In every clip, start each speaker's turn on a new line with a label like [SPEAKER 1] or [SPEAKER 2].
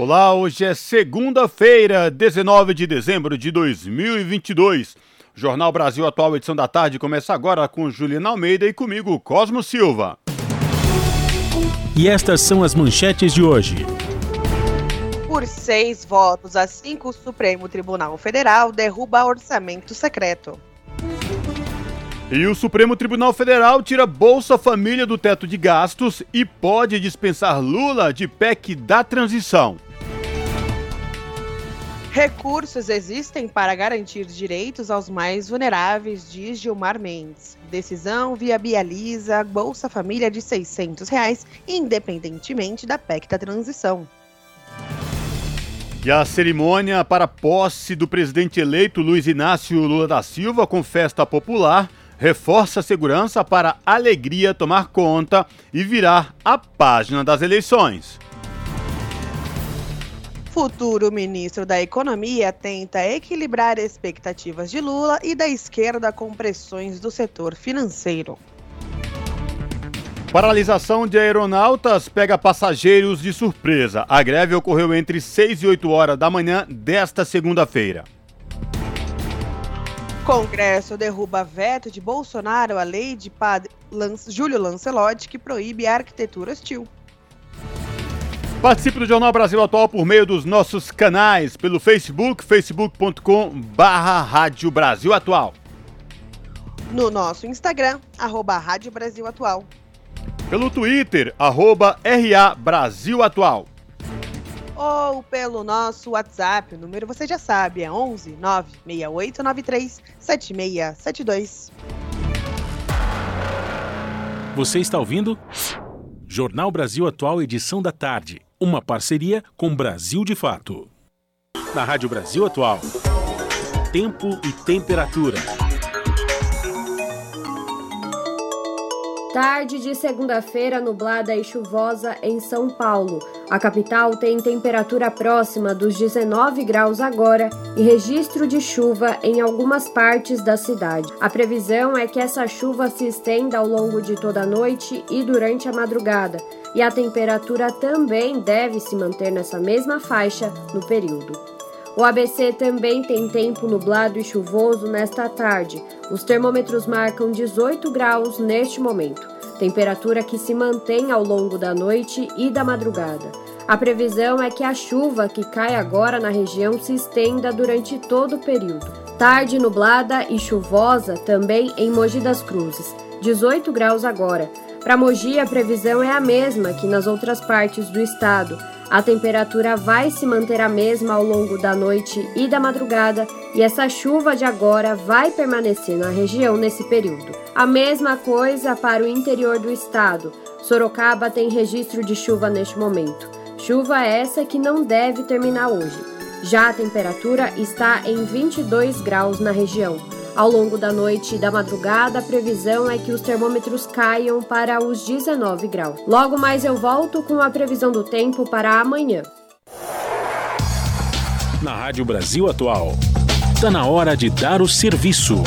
[SPEAKER 1] Olá, hoje é segunda-feira, 19 de dezembro de 2022. Jornal Brasil Atual, edição da tarde, começa agora com Juliana Almeida e comigo, Cosmo Silva.
[SPEAKER 2] E estas são as manchetes de hoje.
[SPEAKER 3] Por seis votos a cinco, o Supremo Tribunal Federal derruba orçamento secreto.
[SPEAKER 1] E o Supremo Tribunal Federal tira Bolsa Família do teto de gastos e pode dispensar Lula de PEC da transição.
[SPEAKER 3] Recursos existem para garantir direitos aos mais vulneráveis, diz Gilmar Mendes. Decisão viabiliza Bolsa Família de 600 reais, independentemente da PEC da transição.
[SPEAKER 1] E a cerimônia para posse do presidente eleito Luiz Inácio Lula da Silva com festa popular reforça a segurança para a alegria tomar conta e virar a página das eleições.
[SPEAKER 3] Futuro ministro da Economia tenta equilibrar expectativas de Lula e da esquerda com pressões do setor financeiro.
[SPEAKER 1] Paralisação de aeronautas pega passageiros de surpresa. A greve ocorreu entre 6 e 8 horas da manhã desta segunda-feira.
[SPEAKER 3] Congresso derruba veto de Bolsonaro à lei de padre Lance, Júlio Lancelotti que proíbe a arquitetura hostil.
[SPEAKER 1] Participe do Jornal Brasil Atual por meio dos nossos canais, pelo Facebook, facebook.com barra Rádio Brasil Atual.
[SPEAKER 3] No nosso Instagram, arroba Rádio Brasil Atual.
[SPEAKER 1] Pelo Twitter, arroba RA Brasil Atual.
[SPEAKER 3] Ou pelo nosso WhatsApp, o número você já sabe, é 11 96893 7672.
[SPEAKER 2] Você está ouvindo? Jornal Brasil Atual, edição da tarde. Uma parceria com Brasil de Fato. Na Rádio Brasil Atual. Tempo e temperatura.
[SPEAKER 4] Tarde de segunda-feira nublada e chuvosa em São Paulo. A capital tem temperatura próxima dos 19 graus agora e registro de chuva em algumas partes da cidade. A previsão é que essa chuva se estenda ao longo de toda a noite e durante a madrugada, e a temperatura também deve se manter nessa mesma faixa no período. O ABC também tem tempo nublado e chuvoso nesta tarde. Os termômetros marcam 18 graus neste momento, temperatura que se mantém ao longo da noite e da madrugada. A previsão é que a chuva que cai agora na região se estenda durante todo o período. Tarde nublada e chuvosa também em Mogi das Cruzes, 18 graus agora. Para Mogi, a previsão é a mesma que nas outras partes do estado. A temperatura vai se manter a mesma ao longo da noite e da madrugada, e essa chuva de agora vai permanecer na região nesse período. A mesma coisa para o interior do estado. Sorocaba tem registro de chuva neste momento. Chuva essa que não deve terminar hoje. Já a temperatura está em 22 graus na região. Ao longo da noite e da madrugada, a previsão é que os termômetros caiam para os 19 graus. Logo mais eu volto com a previsão do tempo para amanhã.
[SPEAKER 2] Na Rádio Brasil Atual, está na hora de dar o serviço.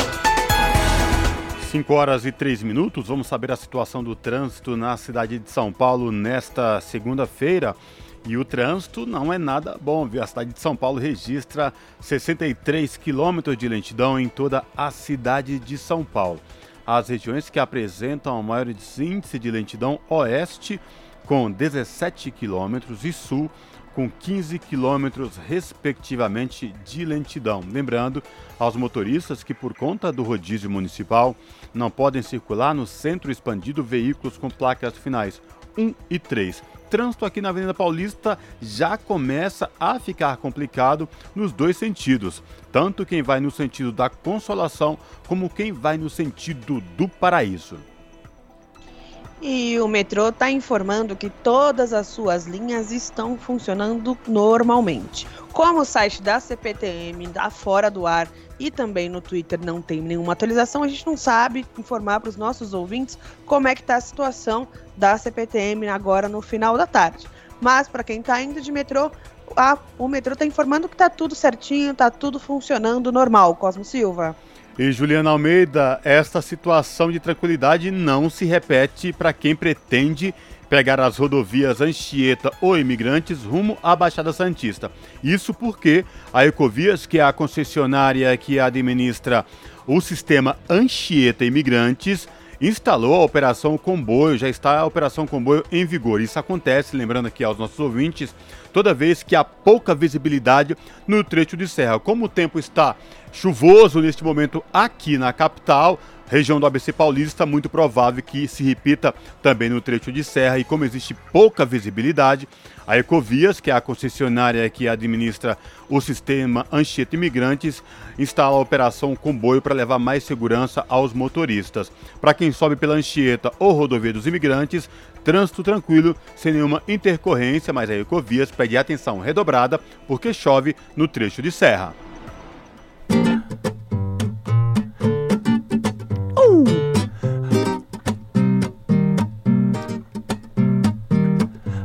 [SPEAKER 1] 5 horas e 3 minutos, vamos saber a situação do trânsito na cidade de São Paulo nesta segunda-feira. E o trânsito não é nada bom, viu? A cidade de São Paulo registra 63 quilômetros de lentidão em toda a cidade de São Paulo. As regiões que apresentam o maior índice de lentidão oeste, com 17 quilômetros, e sul, com 15 quilômetros, respectivamente, de lentidão. Lembrando aos motoristas que, por conta do rodízio municipal, não podem circular no centro expandido veículos com placas finais 1 e 3. Trânsito aqui na Avenida Paulista já começa a ficar complicado nos dois sentidos, tanto quem vai no sentido da Consolação como quem vai no sentido do Paraíso.
[SPEAKER 3] E o metrô está informando que todas as suas linhas estão funcionando normalmente. Como o site da CPTM está fora do ar e também no Twitter não tem nenhuma atualização, a gente não sabe informar para os nossos ouvintes como é que está a situação da CPTM agora no final da tarde. Mas para quem está indo de metrô, a, o metrô está informando que está tudo certinho, está tudo funcionando normal. Cosmo Silva.
[SPEAKER 1] E Juliana Almeida, esta situação de tranquilidade não se repete para quem pretende pegar as rodovias Anchieta ou Imigrantes rumo à Baixada Santista. Isso porque a Ecovias, que é a concessionária que administra o sistema Anchieta Imigrantes, instalou a operação comboio, já está a operação comboio em vigor. Isso acontece, lembrando aqui aos nossos ouvintes, toda vez que há pouca visibilidade no trecho de serra. Como o tempo está chuvoso neste momento aqui na capital, região do ABC Paulista, muito provável que se repita também no trecho de serra e como existe pouca visibilidade, a Ecovias, que é a concessionária que administra o sistema Anchieta Imigrantes, instala a operação comboio para levar mais segurança aos motoristas. Para quem sobe pela Anchieta ou rodovia dos imigrantes, trânsito tranquilo, sem nenhuma intercorrência, mas a Ecovias pede atenção redobrada porque chove no trecho de serra.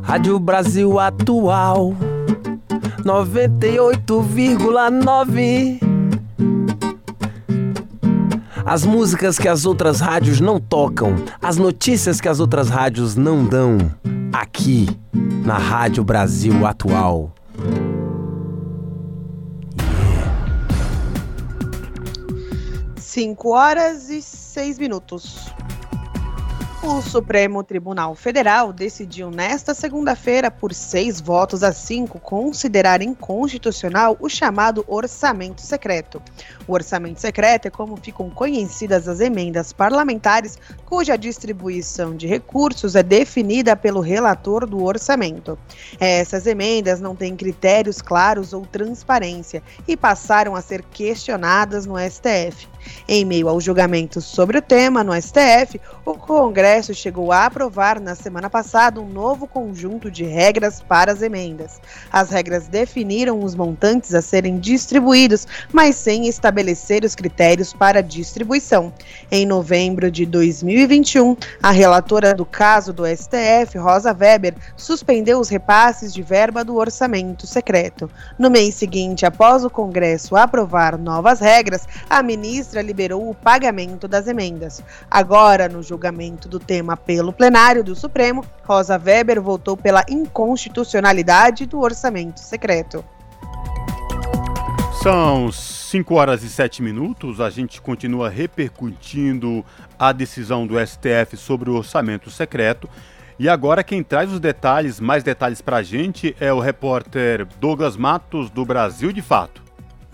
[SPEAKER 5] Rádio Brasil Atual 98,9 As músicas que as outras rádios não tocam, as notícias que as outras rádios não dão, aqui na Rádio Brasil Atual.
[SPEAKER 3] 5 horas e 6 minutos. O Supremo Tribunal Federal decidiu nesta segunda-feira, por seis votos a cinco, considerar inconstitucional o chamado orçamento secreto. O orçamento secreto é como ficam conhecidas as emendas parlamentares, cuja distribuição de recursos é definida pelo relator do orçamento. Essas emendas não têm critérios claros ou transparência e passaram a ser questionadas no STF. Em meio ao julgamento sobre o tema no STF, o Congresso chegou a aprovar na semana passada um novo conjunto de regras para as emendas. As regras definiram os montantes a serem distribuídos, mas sem estabelecer os critérios para distribuição. Em novembro de 2021, a relatora do caso do STF, Rosa Weber, suspendeu os repasses de verba do orçamento secreto. No mês seguinte, após o Congresso aprovar novas regras, a ministra ministra liberou o pagamento das emendas. Agora, no julgamento do tema pelo plenário do Supremo, Rosa Weber votou pela inconstitucionalidade do orçamento secreto.
[SPEAKER 1] São 5 horas e 7 minutos. A gente continua repercutindo a decisão do STF sobre o orçamento secreto. E agora quem traz os detalhes, mais detalhes para a gente, é o repórter Douglas Matos, do Brasil de Fato.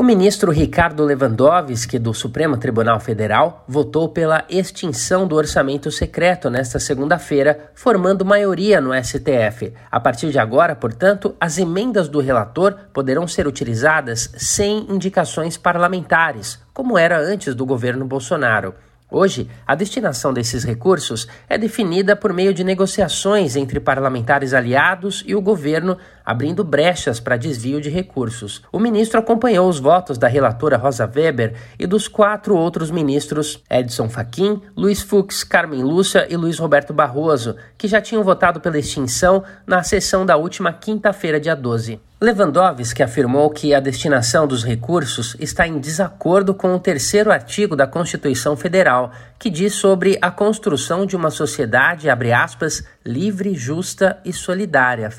[SPEAKER 6] O ministro Ricardo Lewandowski, do Supremo Tribunal Federal, votou pela extinção do orçamento secreto nesta segunda-feira, formando maioria no STF. A partir de agora, portanto, as emendas do relator poderão ser utilizadas sem indicações parlamentares, como era antes do governo Bolsonaro. Hoje, a destinação desses recursos é definida por meio de negociações entre parlamentares aliados e o governo, abrindo brechas para desvio de recursos. O ministro acompanhou os votos da relatora Rosa Weber e dos quatro outros ministros Edson Fachin, Luiz Fux, Carmen Lúcia e Luiz Roberto Barroso, que já tinham votado pela extinção na sessão da última quinta-feira, dia 12. Lewandowski afirmou que a destinação dos recursos está em desacordo com o terceiro artigo da Constituição Federal, que diz sobre a construção de uma sociedade, aspas, livre, justa e solidária,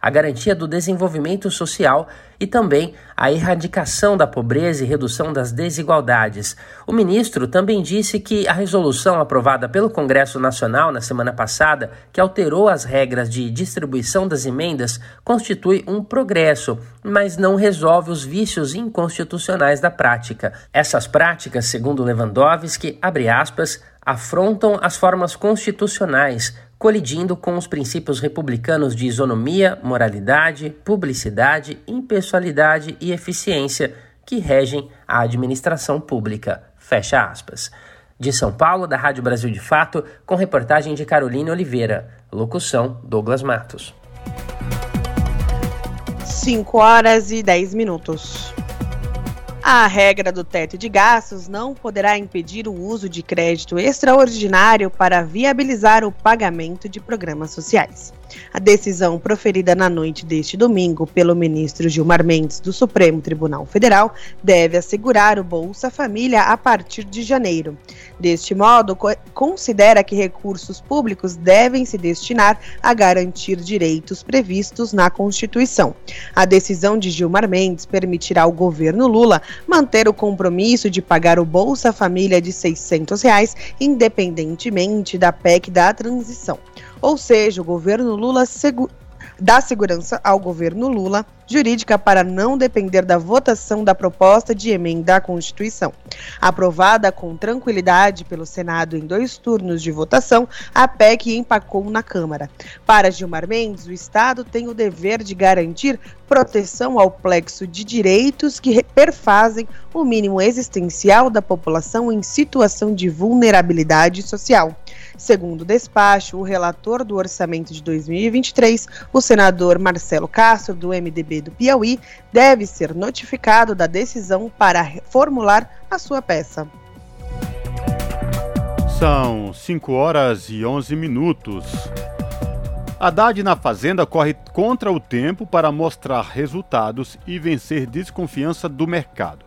[SPEAKER 6] a garantia do desenvolvimento social e também a erradicação da pobreza e redução das desigualdades. O ministro também disse que a resolução aprovada pelo Congresso Nacional na semana passada, que alterou as regras de distribuição das emendas, constitui um progresso, mas não resolve os vícios inconstitucionais da prática. Essas práticas, segundo Lewandowski, abre aspas, afrontam as formas constitucionais, colidindo com os princípios republicanos de isonomia, moralidade, publicidade, impessoalidade e eficiência que regem a administração pública. Fecha aspas. De São Paulo, da Rádio Brasil de Fato, com reportagem de Caroline Oliveira. Locução: Douglas Matos.
[SPEAKER 3] 5 horas e 10 minutos. A regra do teto de gastos não poderá impedir o uso de crédito extraordinário para viabilizar o pagamento de programas sociais. A decisão proferida na noite deste domingo pelo ministro Gilmar Mendes do Supremo Tribunal Federal deve assegurar o Bolsa Família a partir de janeiro. Deste modo, co considera que recursos públicos devem se destinar a garantir direitos previstos na Constituição. A decisão de Gilmar Mendes permitirá ao governo Lula manter o compromisso de pagar o Bolsa Família de 600 reais, independentemente da PEC da transição. Ou seja, o governo Lula segu dá segurança ao governo Lula jurídica para não depender da votação da proposta de emenda à Constituição. Aprovada com tranquilidade pelo Senado em dois turnos de votação, a PEC empacou na Câmara. Para Gilmar Mendes, o Estado tem o dever de garantir proteção ao plexo de direitos que perfazem o mínimo existencial da população em situação de vulnerabilidade social. Segundo o despacho, o relator do orçamento de 2023, o senador Marcelo Castro, do MDB do Piauí, deve ser notificado da decisão para formular a sua peça.
[SPEAKER 1] São 5 horas e 11 minutos. Haddad na Fazenda corre contra o tempo para mostrar resultados e vencer desconfiança do mercado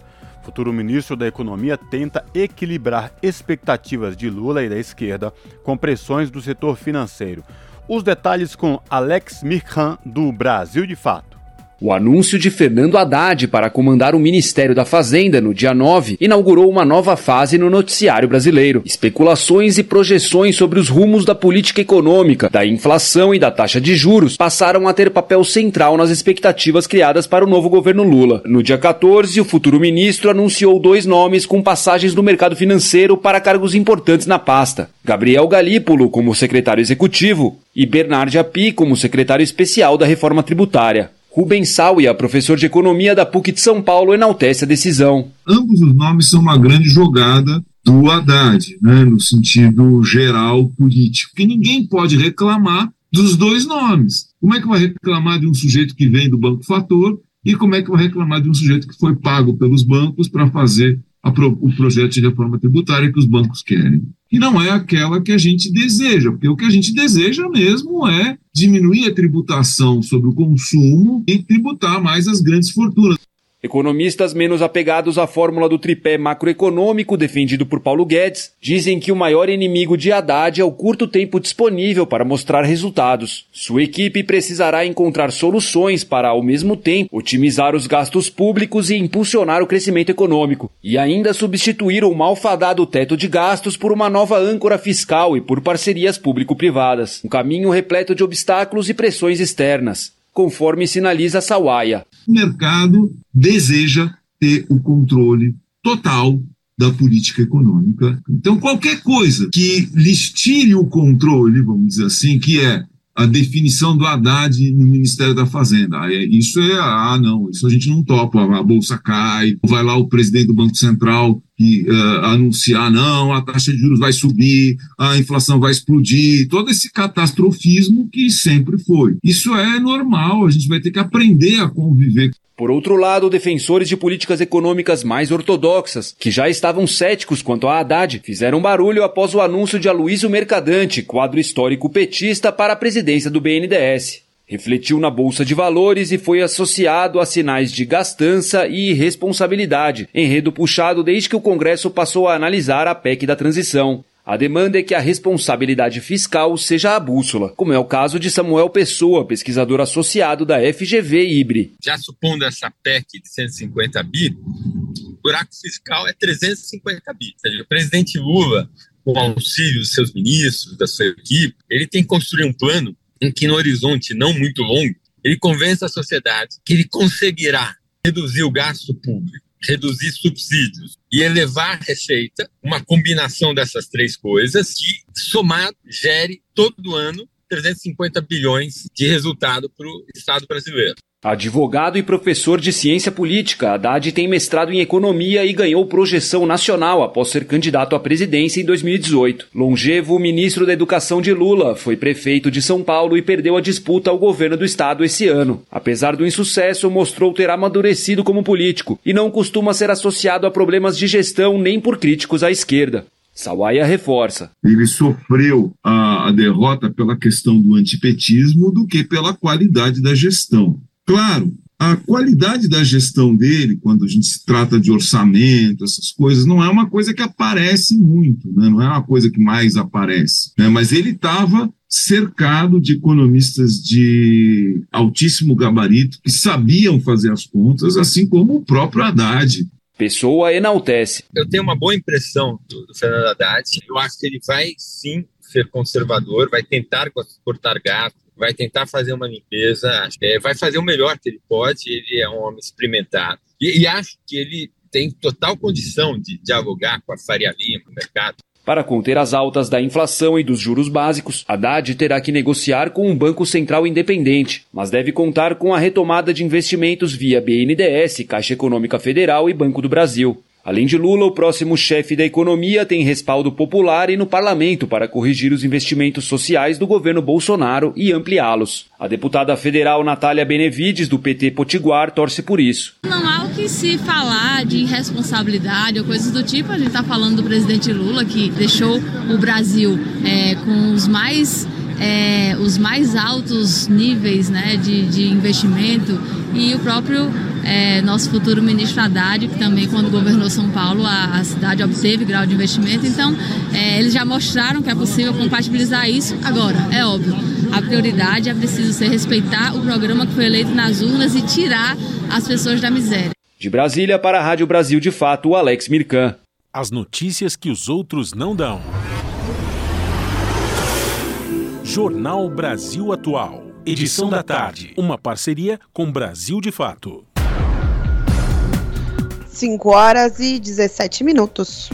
[SPEAKER 1] futuro ministro da Economia tenta equilibrar expectativas de Lula e da esquerda com pressões do setor financeiro. Os detalhes com Alex Mirkan, do Brasil de Fato.
[SPEAKER 7] O anúncio de Fernando Haddad para comandar o Ministério da Fazenda no dia 9 inaugurou uma nova fase no noticiário brasileiro. Especulações e projeções sobre os rumos da política econômica, da inflação e da taxa de juros passaram a ter papel central nas expectativas criadas para o novo governo Lula. No dia 14, o futuro ministro anunciou dois nomes com passagens no mercado financeiro para cargos importantes na pasta: Gabriel Galípolo como secretário executivo e Bernard Api como secretário especial da reforma tributária. Rubens Sauia, professor de economia da PUC de São Paulo, enaltece a decisão.
[SPEAKER 8] Ambos os nomes são uma grande jogada do Haddad, né, no sentido geral político, que ninguém pode reclamar dos dois nomes. Como é que vai reclamar de um sujeito que vem do Banco Fator e como é que vai reclamar de um sujeito que foi pago pelos bancos para fazer pro, o projeto de reforma tributária que os bancos querem? E não é aquela que a gente deseja, porque o que a gente deseja mesmo é diminuir a tributação sobre o consumo e tributar mais as grandes fortunas.
[SPEAKER 7] Economistas menos apegados à fórmula do tripé macroeconômico defendido por Paulo Guedes dizem que o maior inimigo de Haddad é o curto tempo disponível para mostrar resultados. Sua equipe precisará encontrar soluções para, ao mesmo tempo, otimizar os gastos públicos e impulsionar o crescimento econômico, e ainda substituir o malfadado teto de gastos por uma nova âncora fiscal e por parcerias público-privadas. Um caminho repleto de obstáculos e pressões externas conforme sinaliza Sawaia.
[SPEAKER 8] O mercado deseja ter o controle total da política econômica. Então, qualquer coisa que lhes tire o controle, vamos dizer assim, que é a definição do Haddad no Ministério da Fazenda. Isso é, ah, não, isso a gente não topa, a bolsa cai, vai lá o presidente do Banco Central e uh, anunciar, não, a taxa de juros vai subir, a inflação vai explodir, todo esse catastrofismo que sempre foi. Isso é normal, a gente vai ter que aprender a conviver
[SPEAKER 7] por outro lado, defensores de políticas econômicas mais ortodoxas, que já estavam céticos quanto a Haddad, fizeram barulho após o anúncio de Aloysio Mercadante, quadro histórico petista, para a presidência do BNDES. Refletiu na Bolsa de Valores e foi associado a sinais de gastança e irresponsabilidade, enredo puxado desde que o Congresso passou a analisar a PEC da transição. A demanda é que a responsabilidade fiscal seja a bússola, como é o caso de Samuel Pessoa, pesquisador associado da FGV Ibre.
[SPEAKER 9] Já supondo essa PEC de 150 bi, o buraco fiscal é 350 bi. Ou seja, o presidente Lula, com o auxílio dos seus ministros, da sua equipe, ele tem que construir um plano em que, no horizonte não muito longo, ele convence a sociedade que ele conseguirá reduzir o gasto público, reduzir subsídios e elevar a receita, uma combinação dessas três coisas que, somado, gere todo ano 350 bilhões de resultado para o Estado brasileiro.
[SPEAKER 7] Advogado e professor de ciência política, Haddad tem mestrado em economia e ganhou projeção nacional após ser candidato à presidência em 2018. Longevo, ministro da Educação de Lula, foi prefeito de São Paulo e perdeu a disputa ao governo do estado esse ano. Apesar do insucesso, mostrou ter amadurecido como político e não costuma ser associado a problemas de gestão nem por críticos à esquerda. Sawaia reforça.
[SPEAKER 8] Ele sofreu a, derrota pela questão do antipetismo do que pela qualidade da gestão. Claro, a qualidade da gestão dele, quando a gente se trata de orçamento, essas coisas, não é uma coisa que aparece muito, né? não é uma coisa que mais aparece. Né? Mas ele estava cercado de economistas de altíssimo gabarito que sabiam fazer as contas, assim como o próprio Haddad.
[SPEAKER 7] Pessoa enaltece.
[SPEAKER 9] Eu tenho uma boa impressão do, do Fernando Haddad. Eu acho que ele vai sim ser conservador, vai tentar cortar gastos, vai tentar fazer uma limpeza, é, vai fazer o melhor que ele pode. Ele é um homem experimentado. E, e acho que ele tem total condição de dialogar com a Faria Lima, o mercado.
[SPEAKER 7] Para conter as altas da inflação e dos juros básicos, Haddad terá que negociar com um banco central independente, mas deve contar com a retomada de investimentos via BNDES, Caixa Econômica Federal e Banco do Brasil. Além de Lula, o próximo chefe da economia tem respaldo popular e no parlamento para corrigir os investimentos sociais do governo Bolsonaro e ampliá-los. A deputada federal Natália Benevides, do PT Potiguar, torce por isso.
[SPEAKER 10] Não há o que se falar de irresponsabilidade ou coisas do tipo. A gente está falando do presidente Lula, que deixou o Brasil é, com os mais é, os mais altos níveis né, de, de investimento e o próprio é, nosso futuro ministro Haddad, que também quando governou São Paulo a, a cidade obteve grau de investimento, então é, eles já mostraram que é possível compatibilizar isso. Agora, é óbvio, a prioridade é preciso ser respeitar o programa que foi eleito nas urnas e tirar as pessoas da miséria.
[SPEAKER 7] De Brasília para a Rádio Brasil de Fato, Alex Mirkan.
[SPEAKER 2] As notícias que os outros não dão. Jornal Brasil Atual. Edição da tarde. Uma parceria com Brasil de Fato.
[SPEAKER 3] 5 horas e 17 minutos.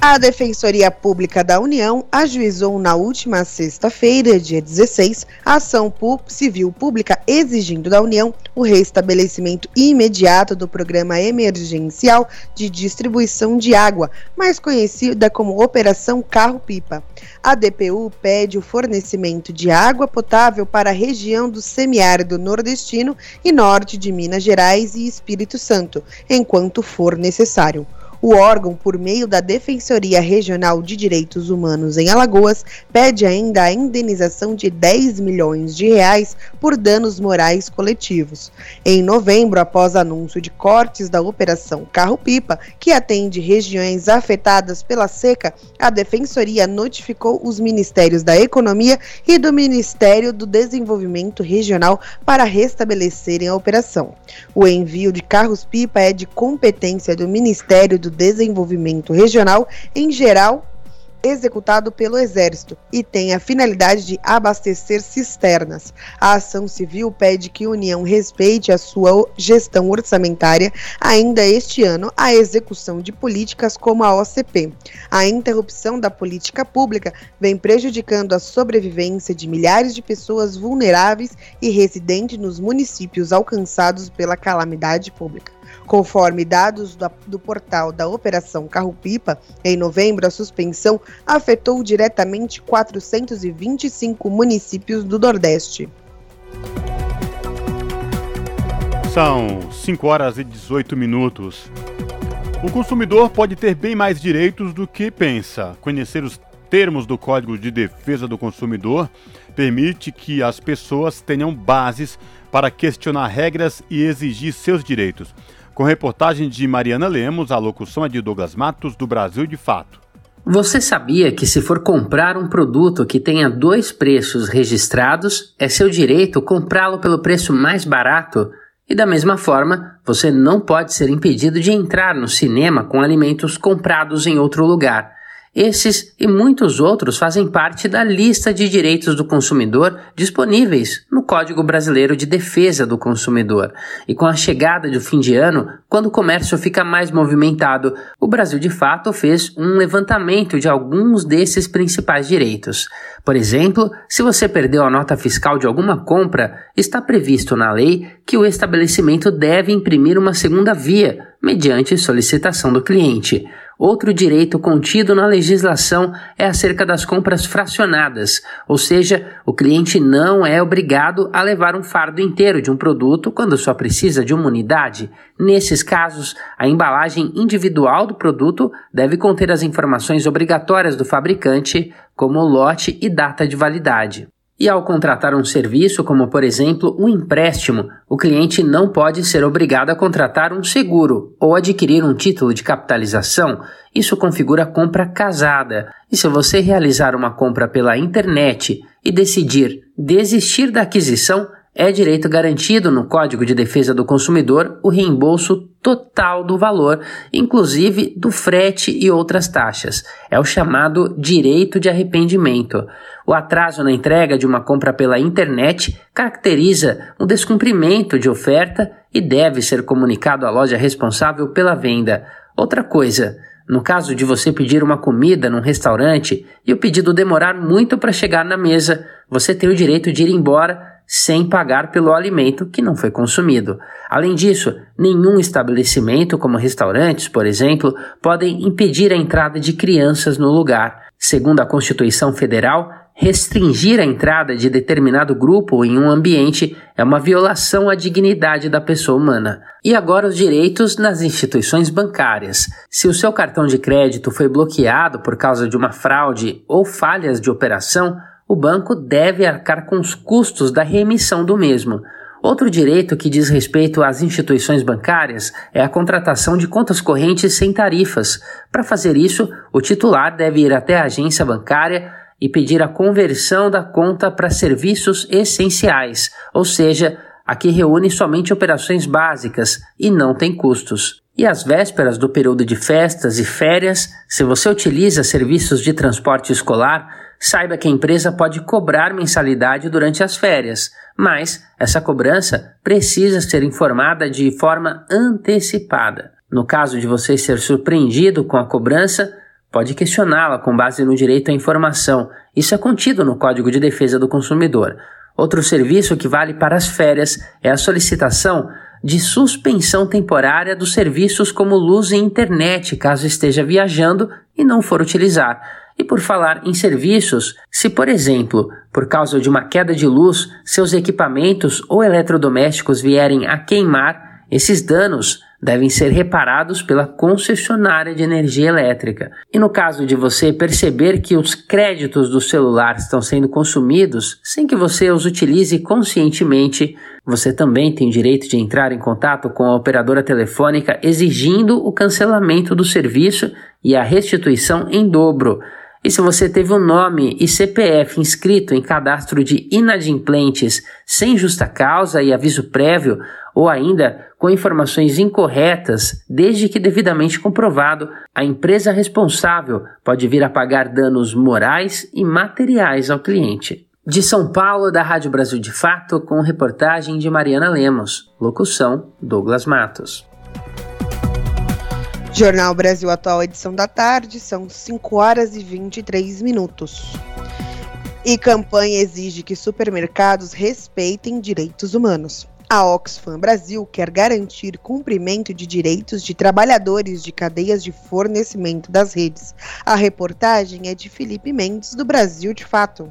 [SPEAKER 3] A Defensoria Pública da União ajuizou na última sexta-feira, dia 16, a ação civil pública exigindo da União o restabelecimento imediato do Programa Emergencial de Distribuição de Água, mais conhecida como Operação Carro-Pipa. A DPU pede o fornecimento de água potável para a região do semiárido nordestino e norte de Minas Gerais e Espírito Santo, enquanto for necessário. O órgão, por meio da Defensoria Regional de Direitos Humanos em Alagoas, pede ainda a indenização de 10 milhões de reais por danos morais coletivos. Em novembro, após anúncio de cortes da Operação Carro-Pipa, que atende regiões afetadas pela seca, a Defensoria notificou os Ministérios da Economia e do Ministério do Desenvolvimento Regional para restabelecerem a operação. O envio de carros-pipa é de competência do Ministério do Desenvolvimento Regional, em geral, executado pelo Exército e tem a finalidade de abastecer cisternas. A ação civil pede que a União respeite a sua gestão orçamentária ainda este ano, a execução de políticas como a OCP. A interrupção da política pública vem prejudicando a sobrevivência de milhares de pessoas vulneráveis e residentes nos municípios alcançados pela calamidade pública. Conforme dados da, do portal da Operação Carro-Pipa, em novembro a suspensão afetou diretamente 425 municípios do Nordeste.
[SPEAKER 1] São 5 horas e 18 minutos. O consumidor pode ter bem mais direitos do que pensa. Conhecer os termos do Código de Defesa do Consumidor permite que as pessoas tenham bases para questionar regras e exigir seus direitos. Com reportagem de Mariana Lemos, a locução é de Douglas Matos, do Brasil de Fato.
[SPEAKER 6] Você sabia que se for comprar um produto que tenha dois preços registrados, é seu direito comprá-lo pelo preço mais barato? E da mesma forma, você não pode ser impedido de entrar no cinema com alimentos comprados em outro lugar. Esses e muitos outros fazem parte da lista de direitos do consumidor disponíveis no Código Brasileiro de Defesa do Consumidor. E com a chegada do fim de ano, quando o comércio fica mais movimentado, o Brasil de fato fez um levantamento de alguns desses principais direitos. Por exemplo, se você perdeu a nota fiscal de alguma compra, está previsto na lei que o estabelecimento deve imprimir uma segunda via, mediante solicitação do cliente. Outro direito contido na legislação é acerca das compras fracionadas, ou seja, o cliente não é obrigado a levar um fardo inteiro de um produto quando só precisa de uma unidade. Nesses casos, a embalagem individual do produto deve conter as informações obrigatórias do fabricante, como lote e data de validade. E ao contratar um serviço, como por exemplo um empréstimo, o cliente não pode ser obrigado a contratar um seguro ou adquirir um título de capitalização. Isso configura compra casada. E se você realizar uma compra pela internet e decidir desistir da aquisição, é direito garantido no Código de Defesa do Consumidor o reembolso total do valor, inclusive do frete e outras taxas. É o chamado direito de arrependimento. O atraso na entrega de uma compra pela internet caracteriza um descumprimento de oferta e deve ser comunicado à loja responsável pela venda. Outra coisa, no caso de você pedir uma comida num restaurante e o pedido demorar muito para chegar na mesa, você tem o direito de ir embora sem pagar pelo alimento que não foi consumido. Além disso, nenhum estabelecimento, como restaurantes, por exemplo, podem impedir a entrada de crianças no lugar. Segundo a Constituição Federal, restringir a entrada de determinado grupo em um ambiente é uma violação à dignidade da pessoa humana. E agora os direitos nas instituições bancárias. Se o seu cartão de crédito foi bloqueado por causa de uma fraude ou falhas de operação, o banco deve arcar com os custos da reemissão do mesmo. Outro direito que diz respeito às instituições bancárias é a contratação de contas correntes sem tarifas. Para fazer isso, o titular deve ir até a agência bancária e pedir a conversão da conta para serviços essenciais, ou seja, a que reúne somente operações básicas e não tem custos. E às vésperas do período de festas e férias, se você utiliza serviços de transporte escolar, saiba que a empresa pode cobrar mensalidade durante as férias, mas essa cobrança precisa ser informada de forma antecipada. No caso de você ser surpreendido com a cobrança, pode questioná-la com base no direito à informação. Isso é contido no Código de Defesa do Consumidor. Outro serviço que vale para as férias é a solicitação de suspensão temporária dos serviços como luz e internet, caso esteja viajando e não for utilizar. E por falar em serviços, se por exemplo, por causa de uma queda de luz, seus equipamentos ou eletrodomésticos vierem a queimar, esses danos devem ser reparados pela concessionária de energia elétrica. E no caso de você perceber que os créditos do celular estão sendo consumidos sem que você os utilize conscientemente, você também tem direito de entrar em contato com a operadora telefônica exigindo o cancelamento do serviço e a restituição em dobro. E se você teve o um nome e CPF inscrito em cadastro de inadimplentes sem justa causa e aviso prévio, ou ainda com informações incorretas, desde que devidamente comprovado, a empresa responsável pode vir a pagar danos morais e materiais ao cliente. De São Paulo, da Rádio Brasil de Fato, com reportagem de Mariana Lemos. Locução: Douglas Matos.
[SPEAKER 3] Jornal Brasil Atual, edição da tarde, são 5 horas e 23 minutos. E campanha exige que supermercados respeitem direitos humanos. A Oxfam Brasil quer garantir cumprimento de direitos de trabalhadores de cadeias de fornecimento das redes. A reportagem é de Felipe Mendes, do Brasil de Fato.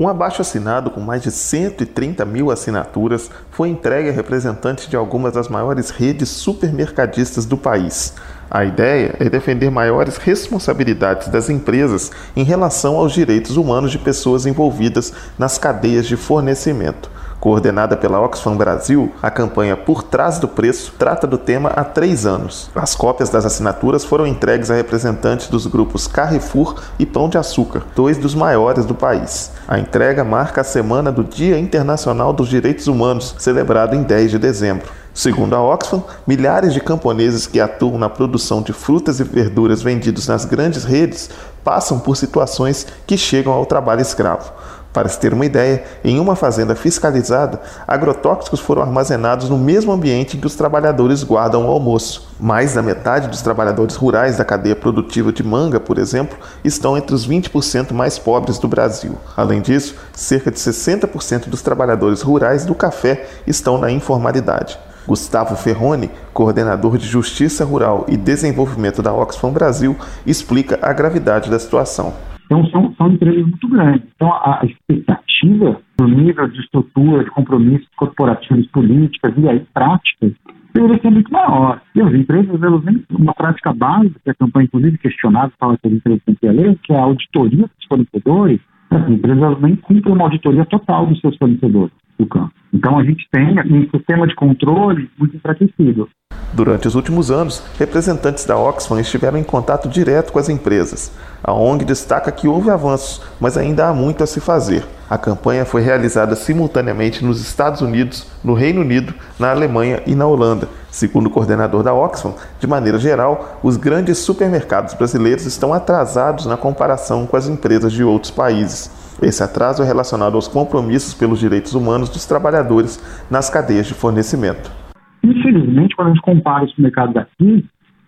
[SPEAKER 11] Um abaixo assinado com mais de 130 mil assinaturas foi entregue a representantes de algumas das maiores redes supermercadistas do país. A ideia é defender maiores responsabilidades das empresas em relação aos direitos humanos de pessoas envolvidas nas cadeias de fornecimento. Coordenada pela Oxfam Brasil, a campanha Por Trás do Preço trata do tema há três anos. As cópias das assinaturas foram entregues a representantes dos grupos Carrefour e Pão de Açúcar, dois dos maiores do país. A entrega marca a semana do Dia Internacional dos Direitos Humanos, celebrado em 10 de dezembro. Segundo a Oxfam, milhares de camponeses que atuam na produção de frutas e verduras vendidos nas grandes redes passam por situações que chegam ao trabalho escravo. Para se ter uma ideia, em uma fazenda fiscalizada, agrotóxicos foram armazenados no mesmo ambiente em que os trabalhadores guardam o almoço. Mais da metade dos trabalhadores rurais da cadeia produtiva de manga, por exemplo, estão entre os 20% mais pobres do Brasil. Além disso, cerca de 60% dos trabalhadores rurais do café estão na informalidade. Gustavo Ferroni, coordenador de Justiça Rural e Desenvolvimento da Oxfam Brasil, explica a gravidade da situação.
[SPEAKER 12] Então, são, são empresas muito grandes. Então, a, expectativa do nível de estrutura, de compromissos corporativos, políticas e aí práticas deveria ser muito maior. E as empresas, elas têm uma prática básica, que a campanha, inclusive, questionada, fala que as empresas têm que ler, que é a auditoria dos fornecedores. As empresas nem cumprem uma auditoria total dos seus fornecedores do campo. Então, a gente tem um sistema de controle muito enfraquecido.
[SPEAKER 11] Durante os últimos anos, representantes da Oxfam estiveram em contato direto com as empresas. A ONG destaca que houve avanços, mas ainda há muito a se fazer. A campanha foi realizada simultaneamente nos Estados Unidos, no Reino Unido, na Alemanha e na Holanda. Segundo o coordenador da Oxfam, de maneira geral, os grandes supermercados brasileiros estão atrasados na comparação com as empresas de outros países. Esse atraso é relacionado aos compromissos pelos direitos humanos dos trabalhadores nas cadeias de fornecimento.
[SPEAKER 12] Infelizmente, quando a gente compara os mercados daqui,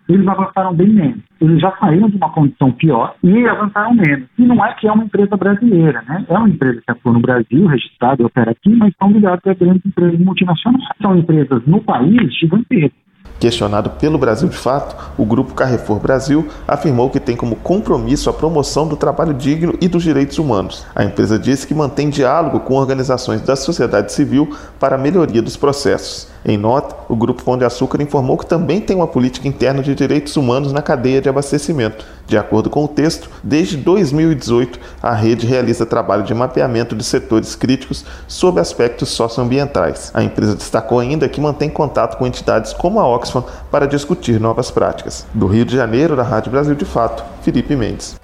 [SPEAKER 12] eles avançaram bem menos. Eles já saíram de uma condição pior e avançaram menos. E não é que é uma empresa brasileira, né? É uma empresa que atua no Brasil, registrada e opera aqui, mas estão ligadas a grandes empresas multinacionais. São empresas no país gigantescas
[SPEAKER 11] Questionado pelo Brasil de Fato, o grupo Carrefour Brasil afirmou que tem como compromisso a promoção do trabalho digno e dos direitos humanos. A empresa disse que mantém diálogo com organizações da sociedade civil para a melhoria dos processos. Em nota, o Grupo Pão de Açúcar informou que também tem uma política interna de direitos humanos na cadeia de abastecimento. De acordo com o texto, desde 2018, a rede realiza trabalho de mapeamento de setores críticos sob aspectos socioambientais. A empresa destacou ainda que mantém contato com entidades como a Oxfam para discutir novas práticas. Do Rio de Janeiro, da Rádio Brasil de Fato, Felipe Mendes.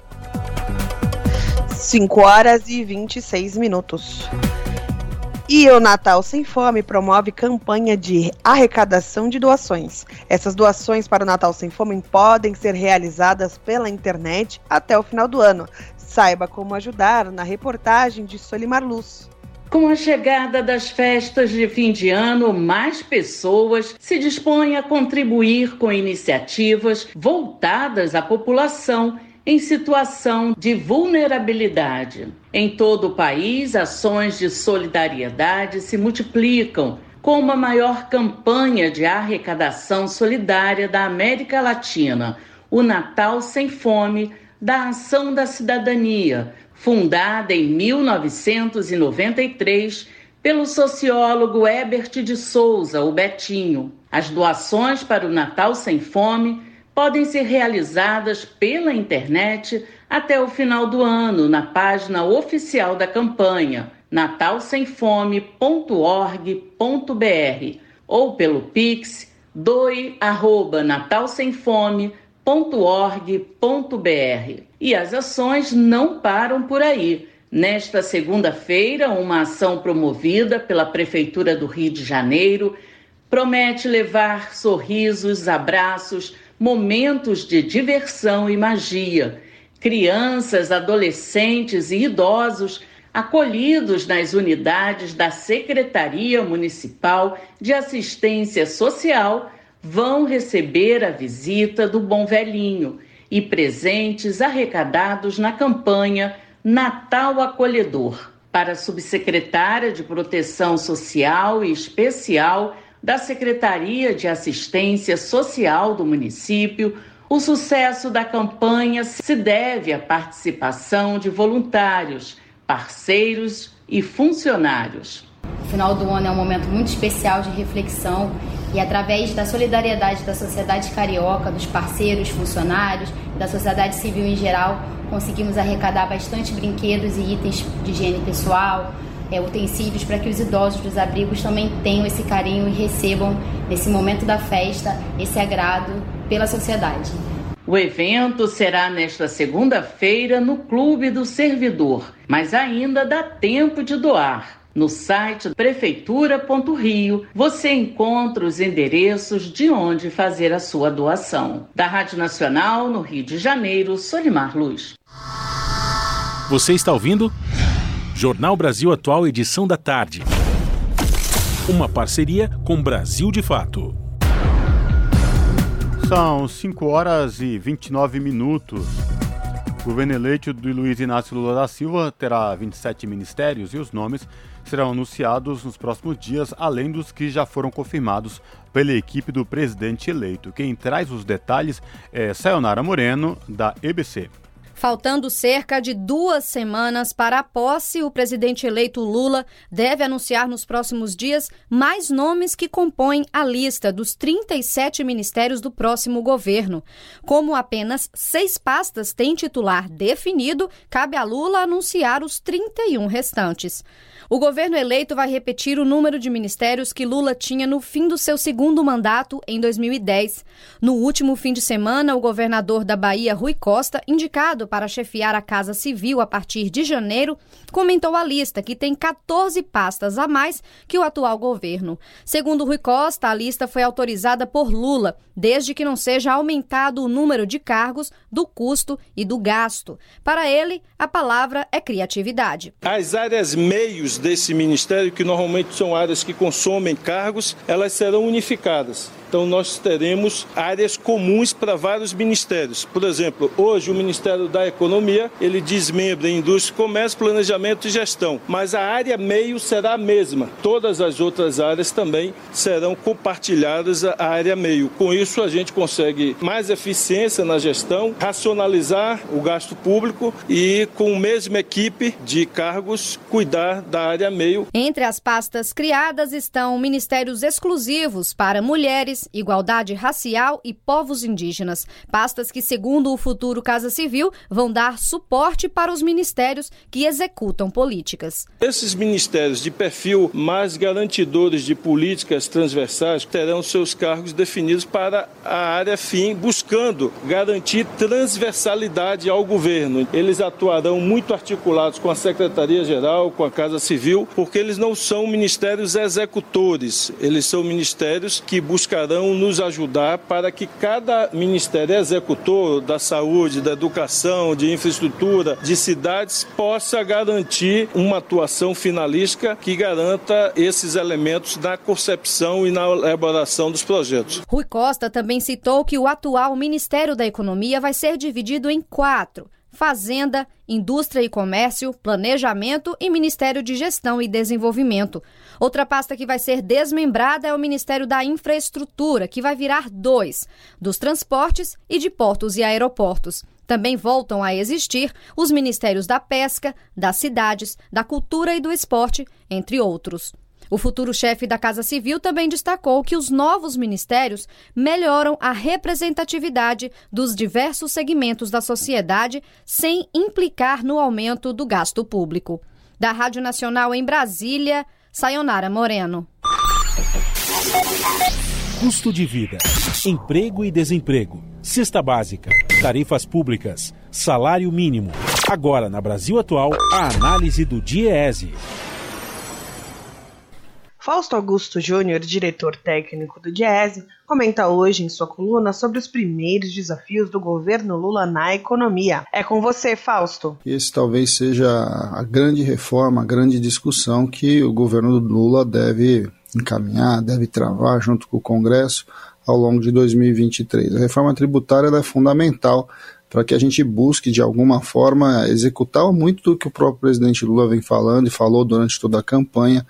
[SPEAKER 3] 5 horas e 26 minutos. E o Natal Sem Fome promove campanha de arrecadação de doações. Essas doações para o Natal Sem Fome podem ser realizadas pela internet até o final do ano. Saiba como ajudar na reportagem de Solimar Luz.
[SPEAKER 13] Com a chegada das festas de fim de ano, mais pessoas se dispõem a contribuir com iniciativas voltadas à população em situação de vulnerabilidade. Em todo o país, ações de solidariedade se multiplicam, como a maior campanha de arrecadação solidária da América Latina, o Natal Sem Fome, da Ação da Cidadania, fundada em 1993 pelo sociólogo Herbert de Souza, o Betinho. As doações para o Natal Sem Fome podem ser realizadas pela internet até o final do ano na página oficial da campanha natalsemfome.org.br ou pelo Pix doe@natalsemfome.org.br. E as ações não param por aí. Nesta segunda-feira, uma ação promovida pela Prefeitura do Rio de Janeiro promete levar sorrisos, abraços, momentos de diversão e magia. Crianças, adolescentes e idosos acolhidos nas unidades da Secretaria Municipal de Assistência Social vão receber a visita do Bom Velhinho e presentes arrecadados na campanha Natal Acolhedor. Para a subsecretária de Proteção Social e Especial da Secretaria de Assistência Social do município, o sucesso da campanha se deve à participação de voluntários, parceiros e funcionários.
[SPEAKER 14] O final do ano é um momento muito especial de reflexão e através da solidariedade da sociedade carioca, dos parceiros, funcionários, da sociedade civil em geral, conseguimos arrecadar bastante brinquedos e itens de higiene pessoal, é, utensílios para que os idosos dos abrigos também tenham esse carinho e recebam, nesse momento da festa, esse agrado pela sociedade.
[SPEAKER 13] O evento será nesta segunda-feira no Clube do Servidor, mas ainda dá tempo de doar. No site prefeitura.rio você encontra os endereços de onde fazer a sua doação. Da Rádio Nacional, no Rio de Janeiro, Solimar Luz.
[SPEAKER 2] Você está ouvindo? Jornal Brasil Atual, edição da tarde. Uma parceria com Brasil de Fato.
[SPEAKER 1] São 5 horas e 29 minutos. O governo eleito de Luiz Inácio Lula da Silva terá 27 ministérios e os nomes serão anunciados nos próximos dias, além dos que já foram confirmados pela equipe do presidente eleito. Quem traz os detalhes é Sayonara Moreno, da EBC.
[SPEAKER 15] Faltando cerca de duas semanas para a posse, o presidente eleito Lula deve anunciar nos próximos dias mais nomes que compõem a lista dos 37 ministérios do próximo governo. Como apenas seis pastas têm titular definido, cabe a Lula anunciar os 31 restantes. O governo eleito vai repetir o número de ministérios que Lula tinha no fim do seu segundo mandato, em 2010. No último fim de semana, o governador da Bahia, Rui Costa, indicado para chefiar a Casa Civil a partir de janeiro, comentou a lista, que tem 14 pastas a mais que o atual governo. Segundo Rui Costa, a lista foi autorizada por Lula, desde que não seja aumentado o número de cargos, do custo e do gasto. Para ele, a palavra é criatividade.
[SPEAKER 16] As áreas meios desse ministério, que normalmente são áreas que consomem cargos, elas serão unificadas. Então nós teremos áreas comuns para vários ministérios. Por exemplo, hoje o Ministério da Economia, ele desmembra indústria, comércio, planejamento e gestão, mas a área meio será a mesma. Todas as outras áreas também serão compartilhadas à área meio. Com isso a gente consegue mais eficiência na gestão, racionalizar o gasto público e com a mesma equipe de cargos cuidar da área meio.
[SPEAKER 15] Entre as pastas criadas estão ministérios exclusivos para mulheres igualdade racial e povos indígenas. Pastas que, segundo o futuro Casa Civil, vão dar suporte para os ministérios que executam políticas.
[SPEAKER 16] Esses ministérios de perfil mais garantidores de políticas transversais terão seus cargos definidos para a área fim, buscando garantir transversalidade ao governo. Eles atuarão muito articulados com a Secretaria-Geral, com a Casa Civil, porque eles não são ministérios executores, eles são ministérios que buscarão poderão nos ajudar para que cada ministério executor da saúde, da educação, de infraestrutura, de cidades possa garantir uma atuação finalística que garanta esses elementos na concepção e na elaboração dos projetos.
[SPEAKER 15] Rui Costa também citou que o atual Ministério da Economia vai ser dividido em quatro Fazenda, Indústria e Comércio, Planejamento e Ministério de Gestão e Desenvolvimento. Outra pasta que vai ser desmembrada é o Ministério da Infraestrutura, que vai virar dois: dos Transportes e de Portos e Aeroportos. Também voltam a existir os Ministérios da Pesca, das Cidades, da Cultura e do Esporte, entre outros. O futuro chefe da Casa Civil também destacou que os novos ministérios melhoram a representatividade dos diversos segmentos da sociedade sem implicar no aumento do gasto público. Da Rádio Nacional em Brasília, Sayonara Moreno.
[SPEAKER 2] Custo de vida, emprego e desemprego, cesta básica, tarifas públicas, salário mínimo. Agora, na Brasil Atual, a análise do DIEESE.
[SPEAKER 3] Fausto Augusto Júnior, diretor técnico do Diese, comenta hoje em sua coluna sobre os primeiros desafios do governo Lula na economia. É com você, Fausto.
[SPEAKER 17] Esse talvez seja a grande reforma, a grande discussão que o governo Lula deve encaminhar, deve travar junto com o Congresso ao longo de 2023. A reforma tributária é fundamental para que a gente busque de alguma forma executar muito do que o próprio presidente Lula vem falando e falou durante toda a campanha,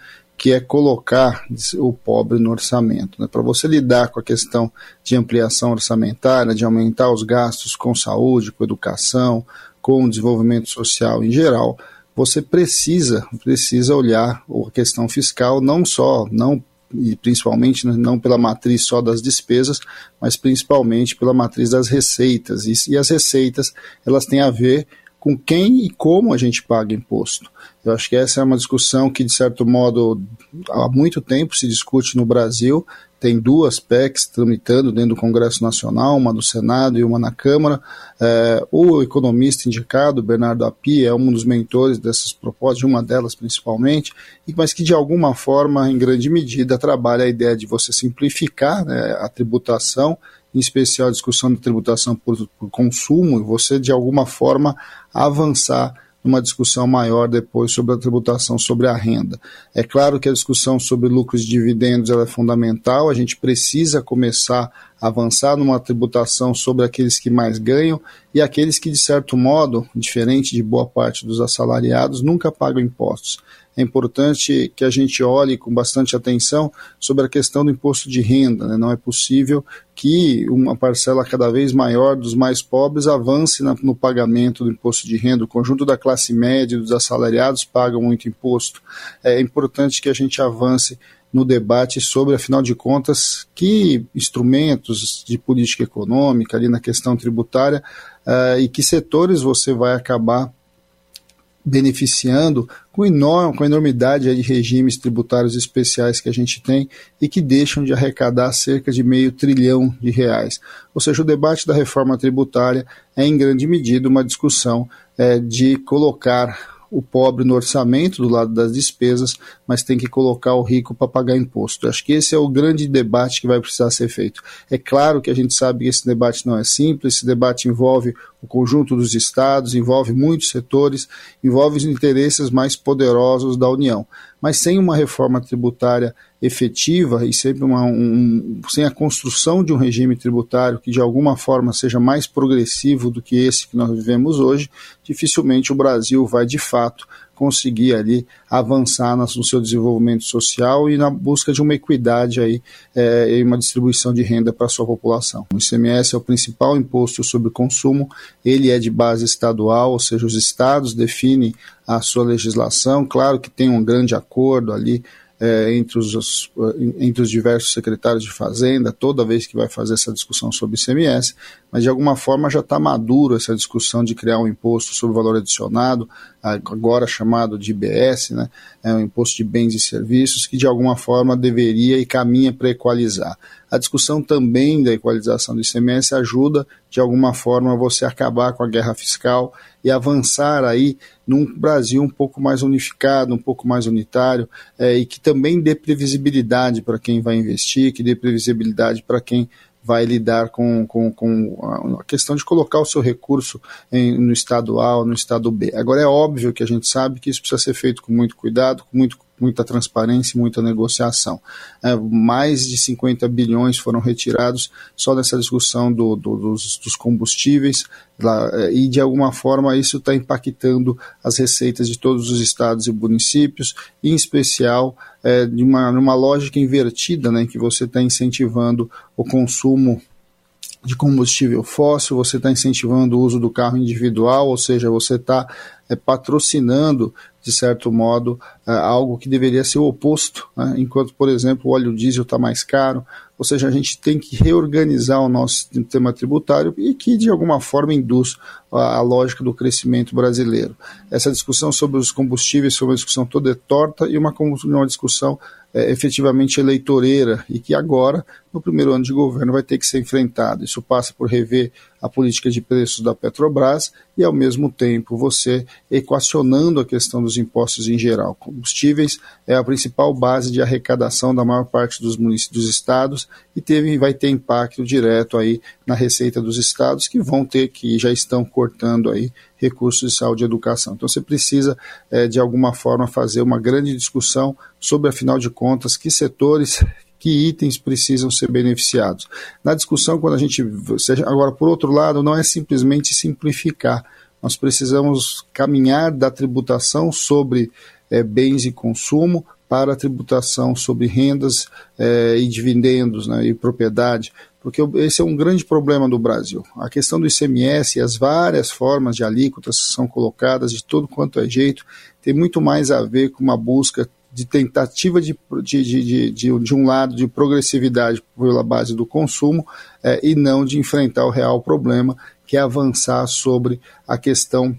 [SPEAKER 17] que é colocar o pobre no orçamento. Né? Para você lidar com a questão de ampliação orçamentária, de aumentar os gastos com saúde, com educação, com desenvolvimento social em geral, você precisa precisa olhar a questão fiscal não só não e principalmente né, não pela matriz só das despesas, mas principalmente pela matriz das receitas. E, e as receitas elas têm a ver com quem e como a gente paga imposto. Eu acho que essa é uma discussão que, de certo modo, há muito tempo se discute no Brasil. Tem duas PECs tramitando dentro do Congresso Nacional, uma do Senado e uma na Câmara. É, o economista indicado, Bernardo Api, é um dos mentores dessas propostas, uma delas principalmente, mas que de alguma forma, em grande medida, trabalha a ideia de você simplificar né, a tributação em especial a discussão da tributação por, por consumo, e você de alguma forma avançar numa discussão maior depois sobre a tributação sobre a renda. É claro que a discussão sobre lucros e dividendos é fundamental, a gente precisa começar avançar numa tributação sobre aqueles que mais ganham e aqueles que, de certo modo, diferente de boa parte dos assalariados, nunca pagam impostos é importante que a gente olhe com bastante atenção sobre a questão do imposto de renda. Né? Não é possível que uma parcela cada vez maior dos mais pobres avance no pagamento do imposto de renda. O conjunto da classe média e dos assalariados pagam muito imposto. É importante que a gente avance no debate sobre, afinal de contas, que instrumentos de política econômica ali na questão tributária uh, e que setores você vai acabar beneficiando com, enorme, com a enormidade de regimes tributários especiais que a gente tem e que deixam de arrecadar cerca de meio trilhão de reais. Ou seja, o debate da reforma tributária é, em grande medida, uma discussão é, de colocar o pobre no orçamento do lado das despesas, mas tem que colocar o rico para pagar imposto. Acho que esse é o grande debate que vai precisar ser feito. É claro que a gente sabe que esse debate não é simples, esse debate envolve o conjunto dos estados, envolve muitos setores, envolve os interesses mais poderosos da União. Mas sem uma reforma tributária efetiva e sempre uma, um, sem a construção de um regime tributário que de alguma forma seja mais progressivo do que esse que nós vivemos hoje, dificilmente o Brasil vai de fato conseguir ali avançar no seu desenvolvimento social e na busca de uma equidade aí é, e uma distribuição de renda para a sua população. O ICMS é o principal imposto sobre consumo, ele é de base estadual, ou seja, os estados definem a sua legislação, claro que tem um grande acordo ali é, entre, os, entre os diversos secretários de Fazenda, toda vez que vai fazer essa discussão sobre ICMS, mas de alguma forma já está maduro essa discussão de criar um imposto sobre valor adicionado, agora chamado de IBS, né, é um imposto de bens e serviços, que de alguma forma deveria e caminha para equalizar. A discussão também da equalização do ICMS ajuda, de alguma forma, você acabar com a guerra fiscal e avançar aí num Brasil um pouco mais unificado, um pouco mais unitário, é, e que também dê previsibilidade para quem vai investir, que dê previsibilidade para quem vai lidar com, com, com, a questão de colocar o seu recurso em, no estado A ou no estado B. Agora é óbvio que a gente sabe que isso precisa ser feito com muito cuidado, com muito muita transparência e muita negociação. É, mais de 50 bilhões foram retirados só nessa discussão do, do, dos, dos, combustíveis, lá, é, e de alguma forma isso está impactando as receitas de todos os estados e municípios, em especial é, de uma, numa lógica invertida, né, em que você está incentivando o consumo de combustível fóssil, você está incentivando o uso do carro individual, ou seja, você está é, patrocinando de certo modo, uh, algo que deveria ser o oposto, né? enquanto, por exemplo, o óleo diesel está mais caro, ou seja, a gente tem que reorganizar o nosso sistema tributário e que, de alguma forma, induz a, a lógica do crescimento brasileiro. Essa discussão sobre os combustíveis foi uma discussão toda torta e uma, uma discussão é, efetivamente eleitoreira e que agora, no primeiro ano de governo, vai ter que ser enfrentado. Isso passa por rever a política de preços da Petrobras e, ao mesmo tempo, você equacionando a questão dos impostos em geral. Combustíveis é a principal base de arrecadação da maior parte dos municípios dos estados e teve, vai ter impacto direto aí na receita dos estados que vão ter que já estão cortando aí recursos de saúde e educação. Então você precisa, é, de alguma forma, fazer uma grande discussão sobre, afinal de contas, que setores, que itens precisam ser beneficiados. Na discussão, quando a gente. Agora, por outro lado, não é simplesmente simplificar. Nós precisamos caminhar da tributação sobre é, bens e consumo para a tributação sobre rendas é, e dividendos né, e propriedade, porque esse é um grande problema do Brasil. A questão do ICMS e as várias formas de alíquotas que são colocadas de todo quanto é jeito tem muito mais a ver com uma busca de tentativa de, de, de, de, um lado de progressividade pela base do consumo é, e não de enfrentar o real problema, que é avançar sobre a questão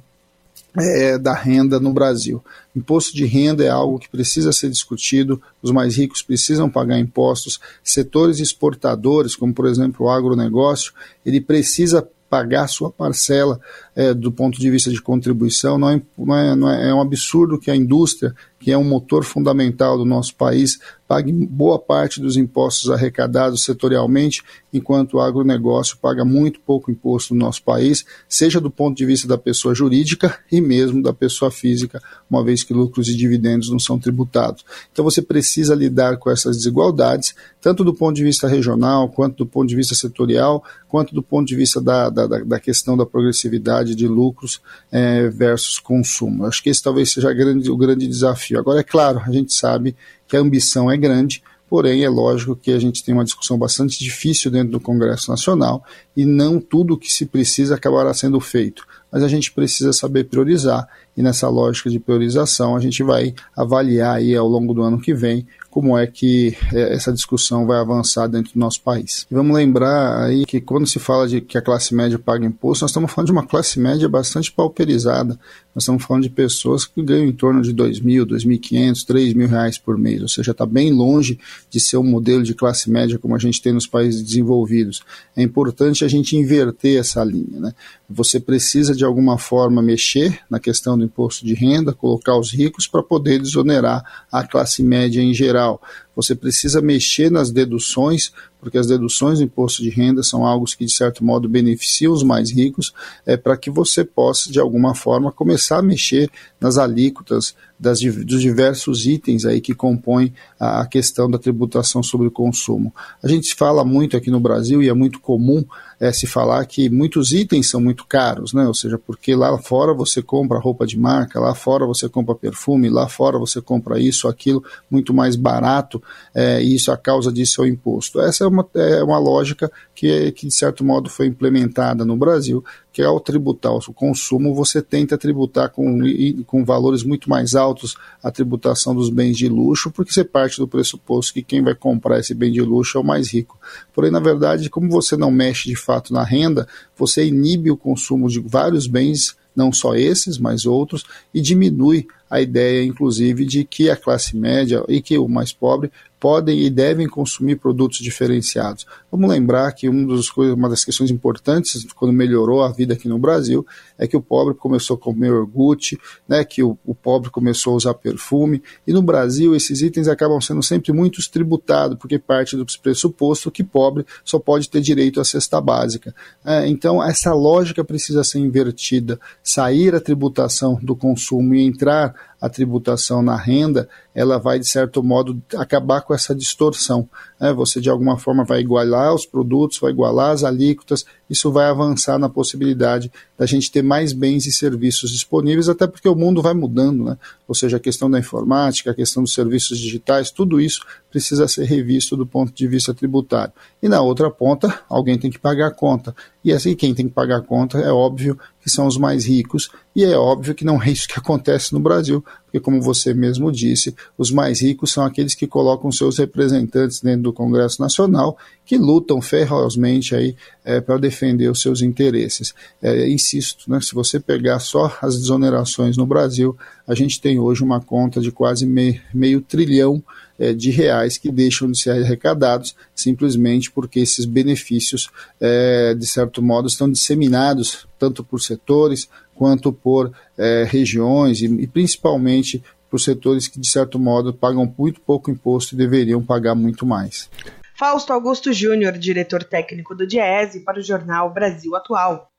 [SPEAKER 17] é, da renda no Brasil. Imposto de renda é algo que precisa ser discutido, os mais ricos precisam pagar impostos, setores exportadores, como por exemplo o agronegócio, ele precisa pagar sua parcela é, do ponto de vista de contribuição. Não é, não, é, não é, é um absurdo que a indústria, que é um motor fundamental do nosso país, pague boa parte dos impostos arrecadados setorialmente, enquanto o agronegócio paga muito pouco imposto no nosso país, seja do ponto de vista da pessoa jurídica e mesmo da pessoa física, uma vez que lucros e dividendos não são tributados. Então você precisa lidar com essas desigualdades, tanto do ponto de vista regional, quanto do ponto de vista setorial, quanto do ponto de vista da, da, da questão da progressividade de lucros é, versus consumo. Acho que esse talvez seja grande, o grande desafio. Agora, é claro, a gente sabe que a ambição é grande, porém é lógico que a gente tem uma discussão bastante difícil dentro do Congresso Nacional e não tudo o que se precisa acabará sendo feito. Mas a gente precisa saber priorizar e nessa lógica de priorização a gente vai avaliar aí ao longo do ano que vem como é que é, essa discussão vai avançar dentro do nosso país. Vamos lembrar aí que quando se fala de que a classe média paga imposto, nós estamos falando de uma classe média bastante pauperizada. Nós estamos falando de pessoas que ganham em torno de R$ 2.000, R$ 2.500, R$ mil reais por mês, ou seja, está bem longe de ser um modelo de classe média como a gente tem nos países desenvolvidos. É importante a gente inverter essa linha. Né? Você precisa, de alguma forma, mexer na questão do imposto de renda, colocar os ricos para poder desonerar a classe média em geral. Você precisa mexer nas deduções, porque as deduções do imposto de renda são algo que, de certo modo, beneficiam os mais ricos, é, para que você possa, de alguma forma, começar a mexer nas alíquotas das, dos diversos itens aí que compõem a, a questão da tributação sobre o consumo. A gente fala muito aqui no Brasil, e é muito comum é, se falar que muitos itens são muito caros, né? ou seja, porque lá fora você compra roupa de marca, lá fora você compra perfume, lá fora você compra isso, aquilo, muito mais barato, é, e isso a causa disso é o imposto. Essa é uma, é uma lógica que, que, de certo modo, foi implementada no Brasil, que ao tributar o consumo, você tenta tributar com, com valores muito mais altos a tributação dos bens de luxo, porque você parte do pressuposto que quem vai comprar esse bem de luxo é o mais rico. Porém, na verdade, como você não mexe de fato na renda, você inibe o consumo de vários bens não só esses, mas outros, e diminui a ideia, inclusive, de que a classe média e que o mais pobre podem e devem consumir produtos diferenciados. Vamos lembrar que um dos, uma das questões importantes quando melhorou a vida aqui no Brasil é que o pobre começou a comer iogurte, né, que o, o, pobre começou a usar perfume, e no Brasil esses itens acabam sendo sempre muito tributados, porque parte do pressuposto que pobre só pode ter direito à cesta básica. É, então essa lógica precisa ser invertida, sair a tributação do consumo e entrar a tributação na renda, ela vai, de certo modo, acabar com essa distorção. Né? Você, de alguma forma, vai igualar os produtos, vai igualar as alíquotas, isso vai avançar na possibilidade da gente ter mais bens e serviços disponíveis, até porque o mundo vai mudando, né? ou seja, a questão da informática, a questão dos serviços digitais, tudo isso precisa ser revisto do ponto de vista tributário. E na outra ponta, alguém tem que pagar a conta. E assim, quem tem que pagar a conta é óbvio que são os mais ricos, e é óbvio que não é isso que acontece no Brasil, porque, como você mesmo disse, os mais ricos são aqueles que colocam seus representantes dentro do Congresso Nacional, que lutam ferozmente aí é, para defender os seus interesses. É, insisto, né, se você pegar só as desonerações no Brasil, a gente tem hoje uma conta de quase meio, meio trilhão é, de reais que deixam de ser arrecadados simplesmente porque esses benefícios, é, de certo modo, estão disseminados tanto por setores quanto por é, regiões e, e principalmente por setores que, de certo modo, pagam muito pouco imposto e deveriam pagar muito mais.
[SPEAKER 3] Fausto Augusto Júnior, diretor técnico do Diese, para o jornal Brasil Atual.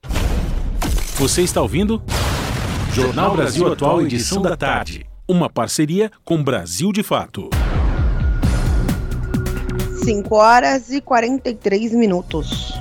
[SPEAKER 2] Você está ouvindo? Jornal Brasil Atual, edição da tarde. Uma parceria com Brasil de Fato.
[SPEAKER 3] 5 horas e 43 minutos.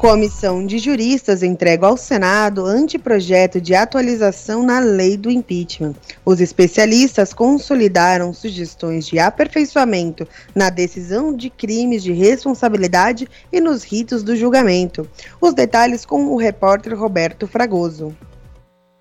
[SPEAKER 3] Comissão de juristas entrega ao Senado anteprojeto de atualização na lei do impeachment. Os especialistas consolidaram sugestões de aperfeiçoamento na decisão de crimes de responsabilidade e nos ritos do julgamento. Os detalhes com o repórter Roberto Fragoso.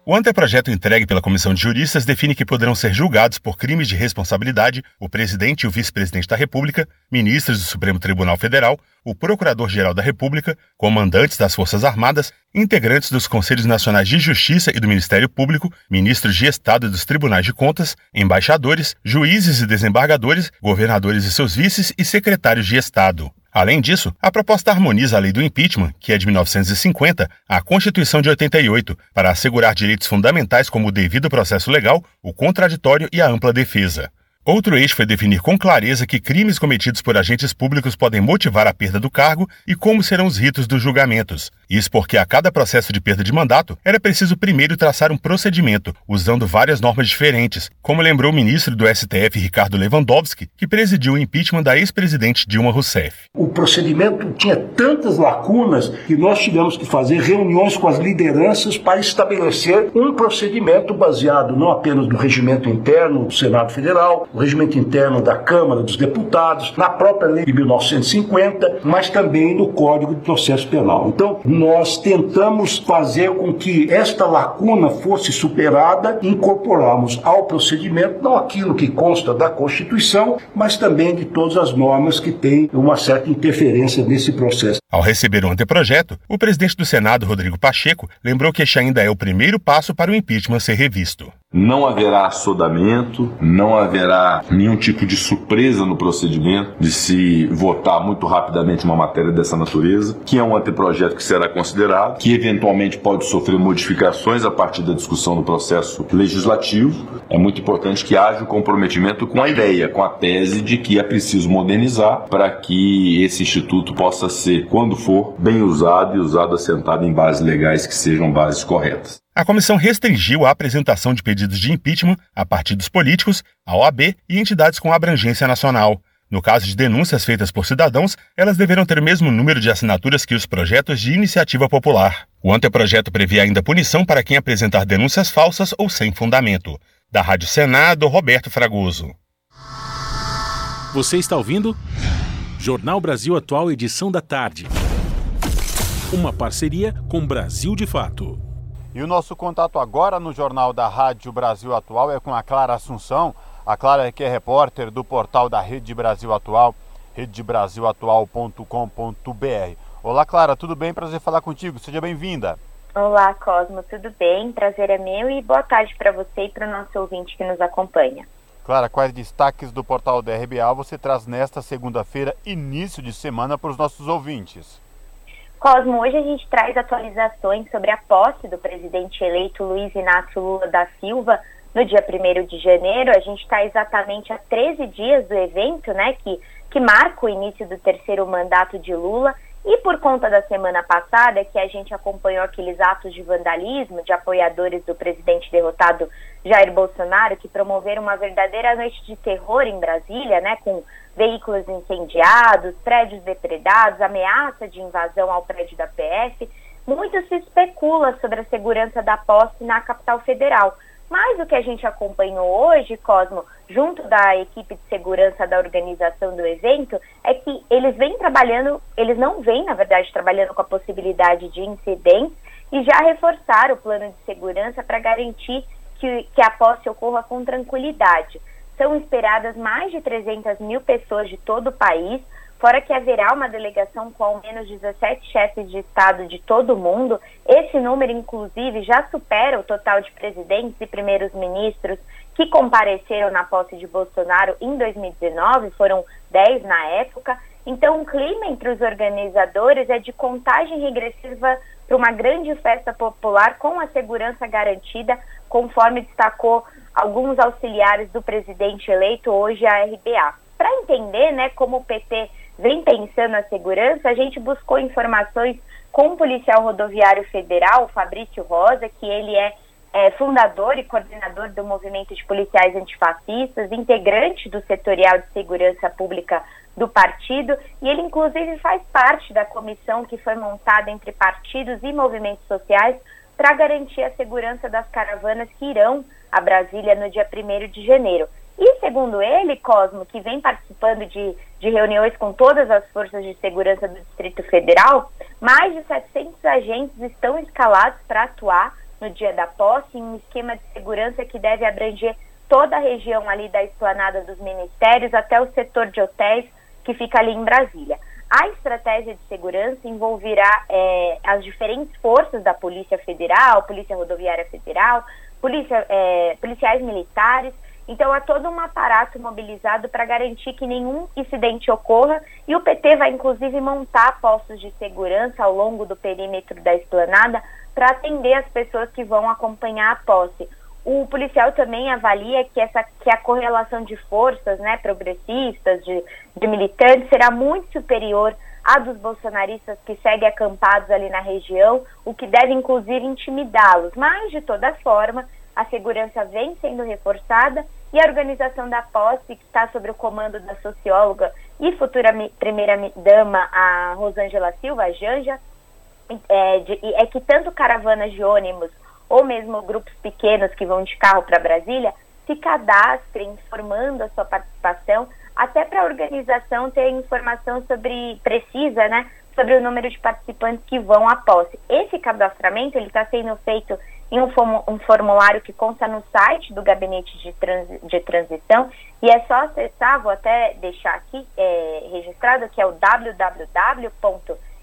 [SPEAKER 18] O anteprojeto entregue pela comissão de juristas define que poderão ser julgados por crimes de responsabilidade o presidente e o vice-presidente da República, ministros do Supremo Tribunal Federal, o Procurador-Geral da República, comandantes das Forças Armadas, integrantes dos Conselhos Nacionais de Justiça e do Ministério Público, ministros de Estado e dos Tribunais de Contas, embaixadores, juízes e desembargadores, governadores e seus vices e secretários de Estado. Além disso, a proposta harmoniza a lei do impeachment, que é de 1950, à Constituição de 88, para assegurar direitos fundamentais como o devido processo legal, o contraditório e a ampla defesa. Outro eixo foi definir com clareza que crimes cometidos por agentes públicos podem motivar a perda do cargo e como serão os ritos dos julgamentos. Isso porque a cada processo de perda de mandato era preciso primeiro traçar um procedimento, usando várias normas diferentes, como lembrou o ministro do STF Ricardo Lewandowski, que presidiu o impeachment da ex-presidente Dilma Rousseff.
[SPEAKER 19] O procedimento tinha tantas lacunas que nós tivemos que fazer reuniões com as lideranças para estabelecer um procedimento baseado não apenas no regimento interno do Senado Federal, regimento interno da Câmara dos Deputados, na própria lei de 1950, mas também no Código de Processo Penal. Então, nós tentamos fazer com que esta lacuna fosse superada incorporarmos ao procedimento não aquilo que consta da Constituição, mas também de todas as normas que têm uma certa interferência nesse processo.
[SPEAKER 18] Ao receber o anteprojeto, o presidente do Senado, Rodrigo Pacheco, lembrou que este ainda é o primeiro passo para o impeachment ser revisto.
[SPEAKER 20] Não haverá assodamento, não haverá nenhum tipo de surpresa no procedimento de se votar muito rapidamente uma matéria dessa natureza, que é um anteprojeto que será considerado, que eventualmente pode sofrer modificações a partir da discussão do processo legislativo. É muito importante que haja um comprometimento com a ideia, com a tese de que é preciso modernizar para que esse instituto possa ser, quando for, bem usado e usado assentado em bases legais que sejam bases corretas.
[SPEAKER 18] A comissão restringiu a apresentação de pedidos de impeachment a partidos políticos, a OAB e entidades com abrangência nacional. No caso de denúncias feitas por cidadãos, elas deverão ter o mesmo número de assinaturas que os projetos de iniciativa popular. O anteprojeto prevê ainda punição para quem apresentar denúncias falsas ou sem fundamento. Da Rádio Senado, Roberto Fragoso. Você está ouvindo? Jornal Brasil Atual, edição da tarde. Uma parceria com Brasil de Fato.
[SPEAKER 1] E o nosso contato agora no Jornal da Rádio Brasil Atual é com a Clara Assunção. A Clara que é repórter do portal da Rede Brasil Atual, redebrasilatual.com.br. Olá, Clara, tudo bem? Prazer falar contigo. Seja bem-vinda.
[SPEAKER 21] Olá, Cosmo, tudo bem? Prazer é meu e boa tarde para você e para o nosso ouvinte que nos acompanha.
[SPEAKER 1] Clara, quais destaques do portal da RBA você traz nesta segunda-feira, início de semana, para os nossos ouvintes?
[SPEAKER 21] Cosmo, hoje a gente traz atualizações sobre a posse do presidente eleito Luiz Inácio Lula da Silva no dia 1 de janeiro. A gente está exatamente a 13 dias do evento, né, que, que marca o início do terceiro mandato de Lula. E por conta da semana passada, que a gente acompanhou aqueles atos de vandalismo de apoiadores do presidente derrotado Jair Bolsonaro, que promoveram uma verdadeira noite de terror em Brasília, né, com veículos incendiados, prédios depredados, ameaça de invasão ao prédio da PF, muito se especula sobre a segurança da posse na capital federal. Mas o que a gente acompanhou hoje, Cosmo, junto da equipe de segurança da organização do evento, é que eles vêm trabalhando, eles não vêm, na verdade, trabalhando com a possibilidade de incidentes e já reforçaram o plano de segurança para garantir que, que a posse ocorra com tranquilidade. São esperadas mais de 300 mil pessoas de todo o país, fora que haverá uma delegação com ao menos 17 chefes de Estado de todo o mundo. Esse número, inclusive, já supera o total de presidentes e primeiros ministros que compareceram na posse de Bolsonaro em 2019, foram 10 na época. Então, o clima entre os organizadores é de contagem regressiva para uma grande festa popular com a segurança garantida, conforme destacou alguns auxiliares do presidente eleito hoje a RBA. Para entender né, como o PT vem pensando a segurança, a gente buscou informações com o policial rodoviário federal, Fabrício Rosa, que ele é, é fundador e coordenador do movimento de policiais antifascistas, integrante do setorial de segurança pública do partido, e ele inclusive faz parte da comissão que foi montada entre partidos e movimentos sociais para garantir a segurança das caravanas que irão a Brasília no dia 1 de janeiro. E segundo ele, Cosmo, que vem participando de, de reuniões com todas as forças de segurança do Distrito Federal, mais de 700 agentes estão escalados para atuar no dia da posse, em um esquema de segurança que deve abranger toda a região ali da esplanada dos ministérios até o setor de hotéis que fica ali em Brasília. A estratégia de segurança envolverá é, as diferentes forças da Polícia Federal, Polícia Rodoviária Federal, polícia, é, policiais militares. Então, há todo um aparato mobilizado para garantir que nenhum incidente ocorra e o PT vai, inclusive, montar postos de segurança ao longo do perímetro da esplanada para atender as pessoas que vão acompanhar a posse. O policial também avalia que, essa, que a correlação de forças né, progressistas, de, de militantes, será muito superior à dos bolsonaristas que seguem acampados ali na região, o que deve inclusive intimidá-los. Mas, de toda forma, a segurança vem sendo reforçada e a organização da posse, que está sob o comando da socióloga e futura primeira-dama, a Rosângela Silva, a Janja, é, de, é que tanto caravanas de ônibus ou mesmo grupos pequenos que vão de carro para Brasília se cadastrem informando a sua participação, até para a organização ter informação sobre precisa, né, sobre o número de participantes que vão à posse. Esse cadastramento ele está sendo feito em um, formulário que consta no site do Gabinete de, Transi de Transição e é só acessar, vou até deixar aqui é, registrado, que é o www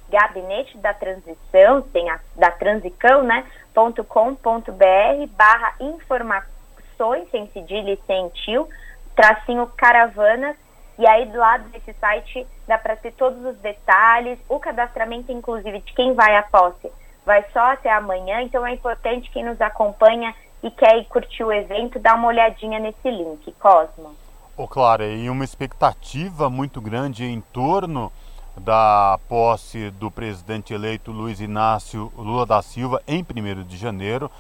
[SPEAKER 21] gabinete da transição, tem a, da transicão, né, .com.br barra informações, sem cedilha e sem tio, tracinho caravanas, e aí do lado desse site dá para ter todos os detalhes, o cadastramento inclusive de quem vai à posse vai só até amanhã, então é importante quem nos acompanha e quer ir curtir o evento, dar uma olhadinha nesse link, Cosmo.
[SPEAKER 1] Ô, oh, Clara, e uma expectativa muito grande em torno da posse do presidente eleito Luiz Inácio Lula da Silva em 1 de janeiro,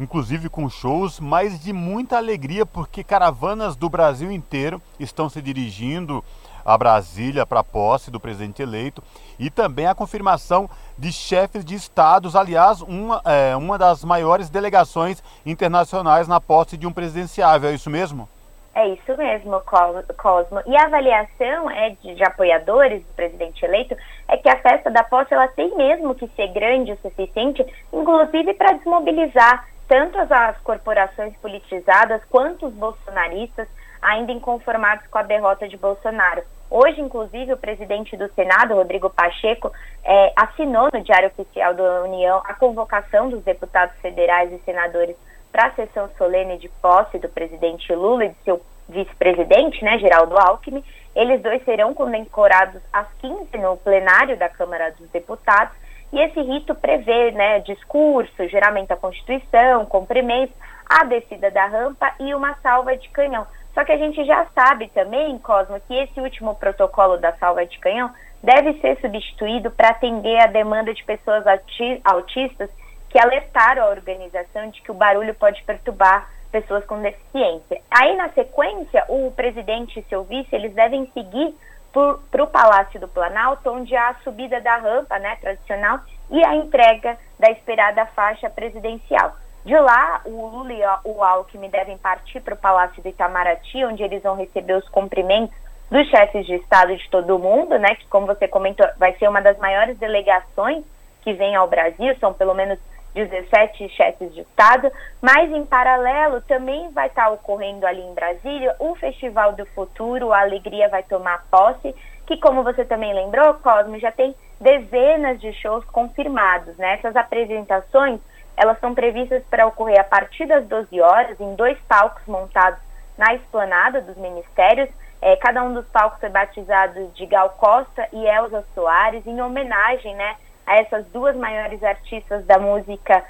[SPEAKER 1] inclusive com shows, mas de muita alegria porque caravanas do Brasil inteiro estão se dirigindo a Brasília para a posse do presidente eleito e também a confirmação de chefes de estados, aliás, uma, é, uma das maiores delegações internacionais na posse de um presidenciável, é isso mesmo?
[SPEAKER 21] É isso mesmo, Cosmo. E a avaliação é de, de, apoiadores do presidente eleito é que a festa da posse ela tem mesmo que ser grande o suficiente, inclusive para desmobilizar tanto as, as corporações politizadas quanto os bolsonaristas ainda inconformados com a derrota de Bolsonaro. Hoje, inclusive, o presidente do Senado, Rodrigo Pacheco, é, assinou no Diário Oficial da União a convocação dos deputados federais e senadores para a sessão solene de posse do presidente Lula e de seu vice-presidente, né, Geraldo Alckmin. Eles dois serão condecorados às 15 no plenário da Câmara dos Deputados. E esse rito prevê né, discurso, geralmente a Constituição, cumprimentos, a descida da rampa e uma salva de canhão. Só que a gente já sabe também, Cosmo, que esse último protocolo da salva de canhão deve ser substituído para atender a demanda de pessoas autistas que alertaram a organização de que o barulho pode perturbar pessoas com deficiência. Aí, na sequência, o presidente e seu vice, eles devem seguir para o Palácio do Planalto, onde há a subida da rampa né, tradicional e a entrega da esperada faixa presidencial. De lá, o Lula e o Alckmin devem partir para o Palácio do Itamaraty, onde eles vão receber os cumprimentos dos chefes de Estado de todo o mundo, né, que, como você comentou, vai ser uma das maiores delegações que vem ao Brasil, são pelo menos 17 chefes de Estado, mas em paralelo também vai estar ocorrendo ali em Brasília o Festival do Futuro, a Alegria vai tomar posse, que como você também lembrou, Cosmo, já tem dezenas de shows confirmados, né? Essas apresentações, elas são previstas para ocorrer a partir das 12 horas em dois palcos montados na esplanada dos ministérios. É, cada um dos palcos foi batizado de Gal Costa e Elza Soares, em homenagem, né, a essas duas maiores artistas da música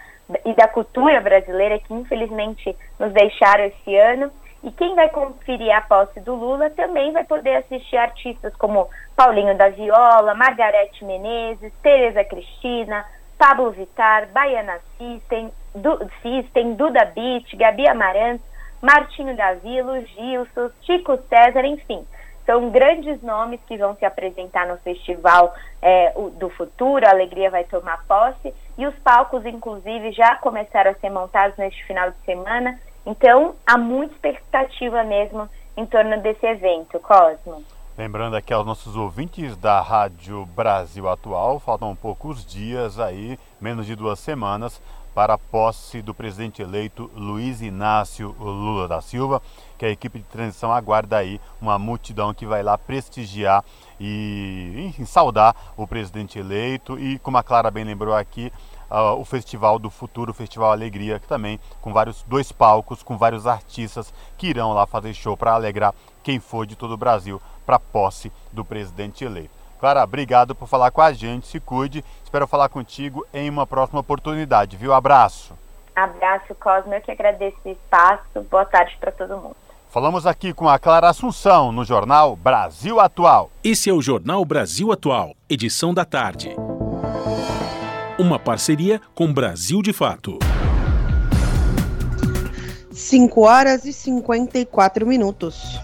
[SPEAKER 21] e da cultura brasileira que infelizmente nos deixaram esse ano. E quem vai conferir a posse do Lula também vai poder assistir artistas como Paulinho da Viola, Margarete Menezes, Tereza Cristina, Pablo Vittar, Baiana System, du System Duda Beat, Gabi Amarantos, Martinho da Vila, Gilson, Chico César, enfim. São grandes nomes que vão se apresentar no Festival é, do Futuro, a Alegria vai tomar posse, e os palcos, inclusive, já começaram a ser montados neste final de semana. Então, há muita expectativa mesmo em torno desse evento, Cosmo.
[SPEAKER 1] Lembrando aqui aos nossos ouvintes da Rádio Brasil Atual, faltam poucos dias aí, menos de duas semanas, para a posse do presidente eleito Luiz Inácio Lula da Silva, que a equipe de transição aguarda aí uma multidão que vai lá prestigiar e enfim, saudar o presidente eleito e, como a Clara bem lembrou aqui, uh, o Festival do Futuro, o Festival Alegria, que também com vários dois palcos, com vários artistas que irão lá fazer show para alegrar quem for de todo o Brasil para posse do presidente eleito. Clara, obrigado por falar com a gente, se cuide. Espero falar contigo em uma próxima oportunidade, viu? Abraço.
[SPEAKER 21] Abraço, Cosme, eu que agradeço o espaço. Boa tarde para todo mundo.
[SPEAKER 1] Falamos aqui com a Clara Assunção no jornal Brasil Atual.
[SPEAKER 2] Esse é o Jornal Brasil Atual, edição da tarde. Uma parceria com Brasil de Fato.
[SPEAKER 3] 5 horas e 54 minutos.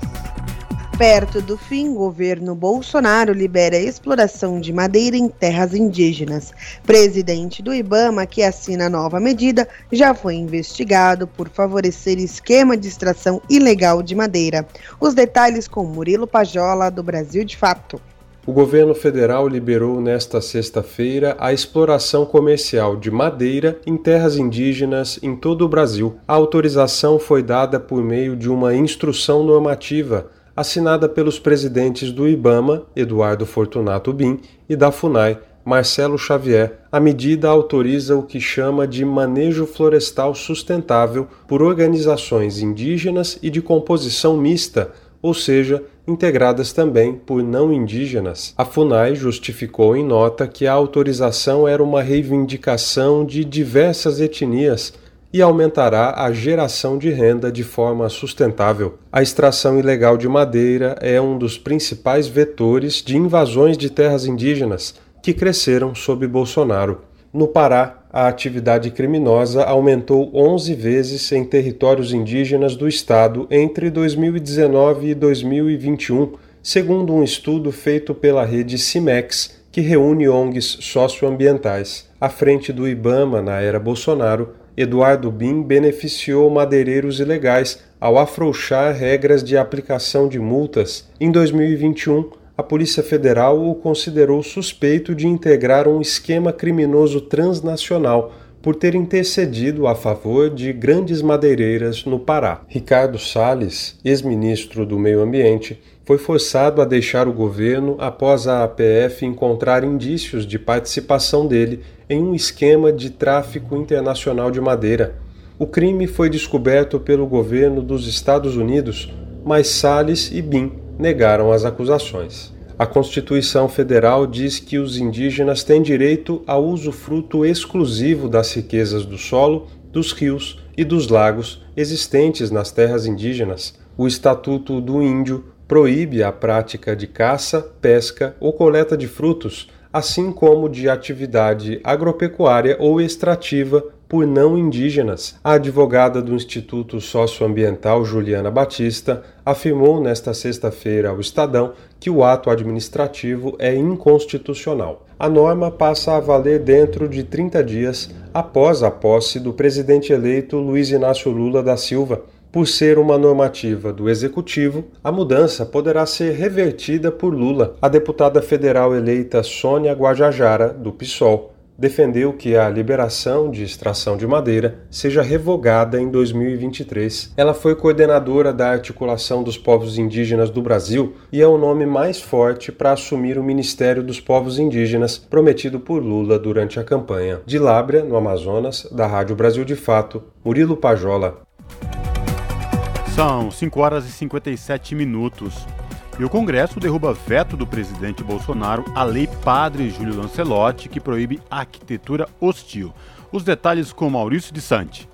[SPEAKER 3] Perto do fim, governo Bolsonaro libera a exploração de madeira em terras indígenas. Presidente do Ibama, que assina a nova medida, já foi investigado por favorecer esquema de extração ilegal de madeira. Os detalhes com Murilo Pajola, do Brasil de Fato.
[SPEAKER 22] O governo federal liberou nesta sexta-feira a exploração comercial de madeira em terras indígenas em todo o Brasil. A autorização foi dada por meio de uma instrução normativa assinada pelos presidentes do IBAMA, Eduardo Fortunato Bin, e da FUNAI, Marcelo Xavier. A medida autoriza o que chama de manejo florestal sustentável por organizações indígenas e de composição mista, ou seja, integradas também por não indígenas. A FUNAI justificou em nota que a autorização era uma reivindicação de diversas etnias e aumentará a geração de renda de forma sustentável. A extração ilegal de madeira é um dos principais vetores de invasões de terras indígenas que cresceram sob Bolsonaro. No Pará, a atividade criminosa aumentou 11 vezes em territórios indígenas do estado entre 2019 e 2021, segundo um estudo feito pela rede CIMEX, que reúne ONGs socioambientais. À frente do IBAMA na era Bolsonaro, Eduardo Bin beneficiou madeireiros ilegais ao afrouxar regras de aplicação de multas. Em 2021, a Polícia Federal o considerou suspeito de integrar um esquema criminoso transnacional por ter intercedido a favor de grandes madeireiras no Pará. Ricardo Salles, ex-ministro do Meio Ambiente, foi forçado a deixar o governo após a APF encontrar indícios de participação dele em um esquema de tráfico internacional de madeira. O crime foi descoberto pelo governo dos Estados Unidos, mas Salles e Bin negaram as acusações. A Constituição Federal diz que os indígenas têm direito ao usufruto exclusivo das riquezas do solo, dos rios e dos lagos existentes nas terras indígenas. O Estatuto do Índio proíbe a prática de caça, pesca ou coleta de frutos, assim como de atividade agropecuária ou extrativa por não indígenas. A advogada do Instituto Socioambiental, Juliana Batista, afirmou nesta sexta-feira ao Estadão que o ato administrativo é inconstitucional. A norma passa a valer dentro de 30 dias após a posse do presidente eleito Luiz Inácio Lula da Silva, por ser uma normativa do Executivo, a mudança poderá ser revertida por Lula. A deputada federal eleita Sônia Guajajara, do PSOL, defendeu que a liberação de extração de madeira seja revogada em 2023. Ela foi coordenadora da Articulação dos Povos Indígenas do Brasil e é o nome mais forte para assumir o Ministério dos Povos Indígenas prometido por Lula durante a campanha. De Lábrea, no Amazonas, da Rádio Brasil de Fato, Murilo Pajola.
[SPEAKER 1] São 5 horas e 57 minutos. E o Congresso derruba veto do presidente Bolsonaro à Lei Padre Júlio Lancelotti, que proíbe arquitetura hostil. Os detalhes com Maurício de Sante.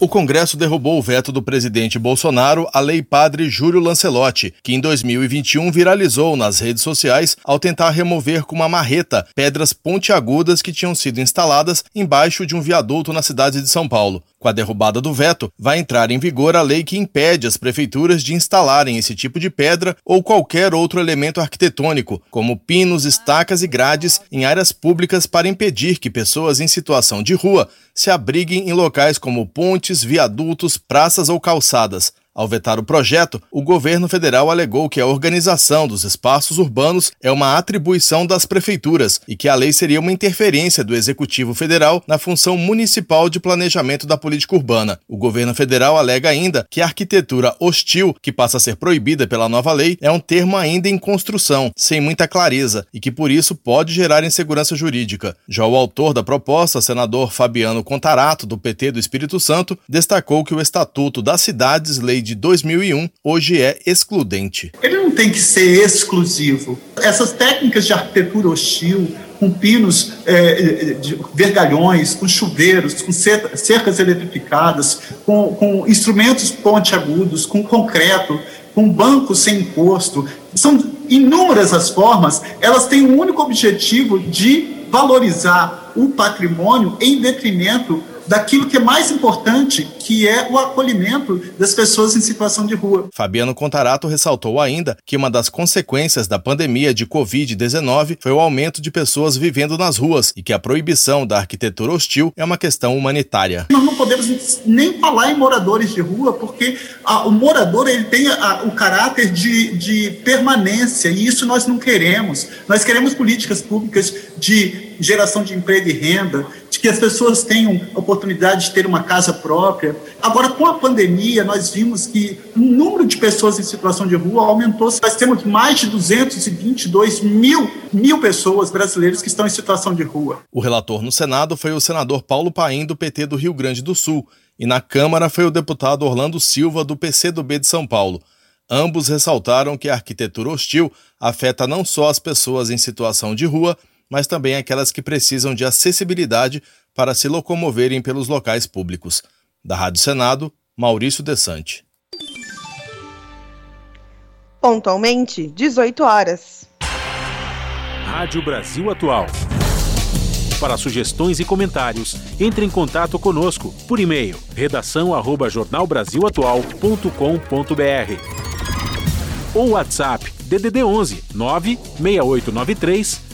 [SPEAKER 23] O Congresso derrubou o veto do presidente Bolsonaro à Lei Padre Júlio Lancelotti, que em 2021 viralizou nas redes sociais ao tentar remover com uma marreta pedras pontiagudas que tinham sido instaladas embaixo de um viaduto na cidade de São Paulo. Com a derrubada do veto, vai entrar em vigor a lei que impede as prefeituras de instalarem esse tipo de pedra ou qualquer outro elemento arquitetônico, como pinos, estacas e grades, em áreas públicas para impedir que pessoas em situação de rua se abriguem em locais como pontes, viadutos, praças ou calçadas. Ao vetar o projeto, o governo federal alegou que a organização dos espaços urbanos é uma atribuição das prefeituras e que a lei seria uma interferência do Executivo Federal na função municipal de planejamento da política urbana. O governo federal alega ainda que a arquitetura hostil, que passa a ser proibida pela nova lei, é um termo ainda em construção, sem muita clareza e que por isso pode gerar insegurança jurídica. Já o autor da proposta, senador Fabiano Contarato, do PT do Espírito Santo, destacou que o Estatuto das Cidades, Lei de 2001 hoje é excludente.
[SPEAKER 24] Ele não tem que ser exclusivo. Essas técnicas de arquitetura hostil, com pinos é, de vergalhões, com chuveiros, com cercas eletrificadas, com, com instrumentos pontiagudos, com concreto, com bancos sem encosto, são inúmeras as formas, elas têm um único objetivo de valorizar o patrimônio em detrimento daquilo que é mais importante, que é o acolhimento das pessoas em situação de rua.
[SPEAKER 23] Fabiano Contarato ressaltou ainda que uma das consequências da pandemia de Covid-19 foi o aumento de pessoas vivendo nas ruas e que a proibição da arquitetura hostil é uma questão humanitária.
[SPEAKER 24] Nós não podemos nem falar em moradores de rua, porque a, o morador ele tem a, o caráter de, de permanência e isso nós não queremos. Nós queremos políticas públicas de geração de emprego e renda, que as pessoas tenham oportunidade de ter uma casa própria. Agora, com a pandemia, nós vimos que o número de pessoas em situação de rua aumentou. Nós temos mais de 222 mil, mil pessoas brasileiras que estão em situação de rua.
[SPEAKER 23] O relator no Senado foi o senador Paulo Paim, do PT do Rio Grande do Sul, e na Câmara foi o deputado Orlando Silva, do PCdoB de São Paulo. Ambos ressaltaram que a arquitetura hostil afeta não só as pessoas em situação de rua, mas também aquelas que precisam de acessibilidade para se locomoverem pelos locais públicos. Da Rádio Senado, Maurício Desante.
[SPEAKER 3] Pontualmente, 18 horas.
[SPEAKER 2] Rádio Brasil Atual. Para sugestões e comentários, entre em contato conosco por e-mail redação@jornalbrazilatual.com.br ou WhatsApp DDD 11 96893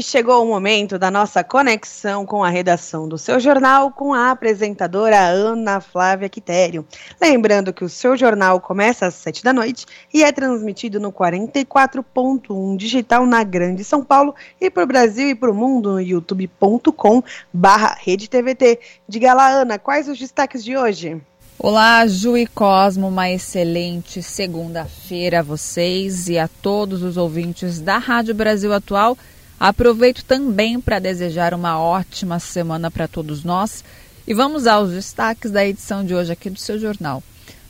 [SPEAKER 3] Chegou o momento da nossa conexão com a redação do seu jornal com a apresentadora Ana Flávia Quitério. Lembrando que o seu jornal começa às 7 da noite e é transmitido no 44.1 digital na Grande São Paulo e para o Brasil e para o mundo no youtube.com barra TVT. Diga lá, Ana, quais os destaques de hoje?
[SPEAKER 25] Olá, Ju e Cosmo, uma excelente segunda-feira a vocês e a todos os ouvintes da Rádio Brasil Atual Aproveito também para desejar uma ótima semana para todos nós e vamos aos destaques da edição de hoje aqui do seu jornal.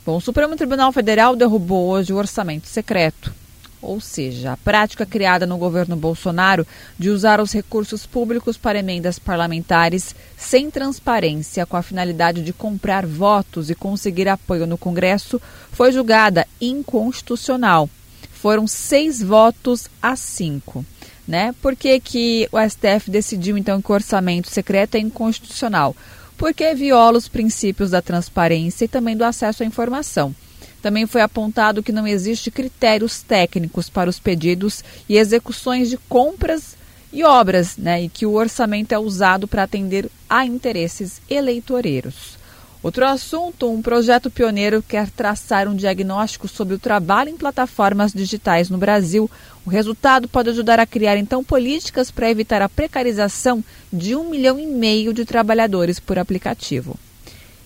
[SPEAKER 25] Bom, o Supremo Tribunal Federal derrubou hoje o orçamento secreto, ou seja, a prática criada no governo Bolsonaro de usar os recursos públicos para emendas parlamentares sem transparência com a finalidade de comprar votos e conseguir apoio no Congresso foi julgada inconstitucional. Foram seis votos a cinco. Né? Por que, que o STF decidiu então que o orçamento secreto é inconstitucional? Porque viola os princípios da transparência e também do acesso à informação. Também foi apontado que não existe critérios técnicos para os pedidos e execuções de compras e obras, né? E que o orçamento é usado para atender a interesses eleitoreiros. Outro assunto: um projeto pioneiro quer traçar um diagnóstico sobre o trabalho em plataformas digitais no Brasil. O resultado pode ajudar a criar, então, políticas para evitar a precarização de um milhão e meio de trabalhadores por aplicativo.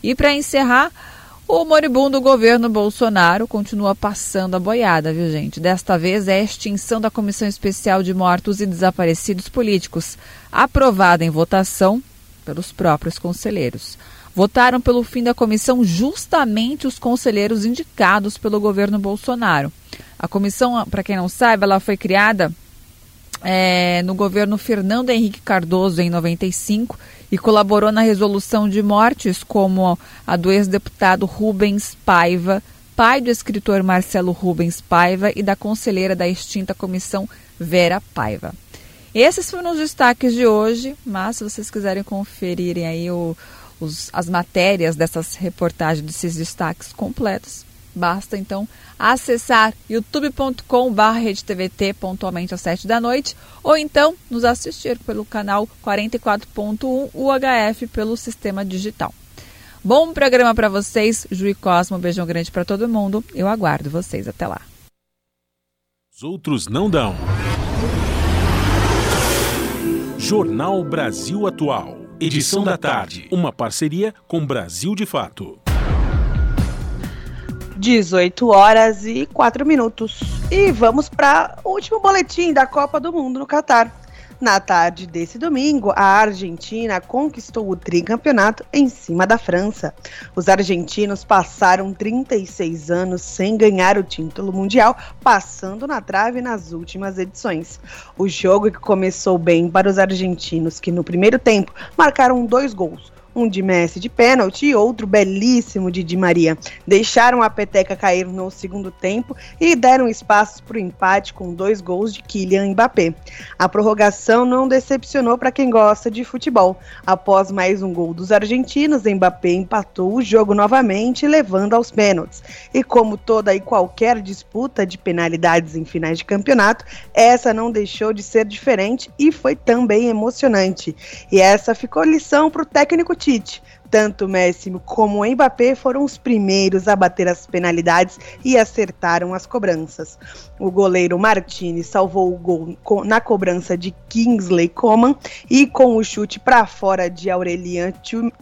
[SPEAKER 25] E para encerrar, o moribundo governo Bolsonaro continua passando a boiada, viu, gente? Desta vez é a extinção da Comissão Especial de Mortos e Desaparecidos Políticos, aprovada em votação pelos próprios conselheiros votaram pelo fim da comissão justamente os conselheiros indicados pelo governo Bolsonaro. A comissão, para quem não sabe, ela foi criada é, no governo Fernando Henrique Cardoso em 95 e colaborou na resolução de mortes como a do ex-deputado Rubens Paiva, pai do escritor Marcelo Rubens Paiva e da conselheira da extinta comissão Vera Paiva. Esses foram os destaques de hoje, mas se vocês quiserem conferirem aí o, os, as matérias dessas reportagens, desses destaques completos, basta então acessar youtube.com.br pontualmente às 7 da noite ou então nos assistir pelo canal 44.1 UHF pelo sistema digital. Bom programa para vocês, Ju e Cosmo, um beijão grande para todo mundo. Eu aguardo vocês até lá.
[SPEAKER 2] Os outros não dão. Jornal Brasil Atual. Edição da tarde. Uma parceria com Brasil de Fato.
[SPEAKER 3] 18 horas e 4 minutos. E vamos para o último boletim da Copa do Mundo no Catar. Na tarde desse domingo, a Argentina conquistou o tricampeonato em cima da França. Os argentinos passaram 36 anos sem ganhar o título mundial, passando na trave nas últimas edições. O jogo que começou bem para os argentinos, que no primeiro tempo marcaram dois gols um de Messi de pênalti e outro belíssimo de Di Maria. Deixaram a peteca cair no segundo tempo e deram espaços para o empate com dois gols de Kylian Mbappé. A prorrogação não decepcionou para quem gosta de futebol. Após mais um gol dos argentinos, Mbappé empatou o jogo novamente, levando aos pênaltis. E como toda e qualquer disputa de penalidades em finais de campeonato, essa não deixou de ser diferente e foi também emocionante. E essa ficou lição para o técnico Tite. Tanto Messi como Mbappé foram os primeiros a bater as penalidades e acertaram as cobranças. O goleiro Martini salvou o gol na cobrança de Kingsley Coman e com o chute para fora de Aurelian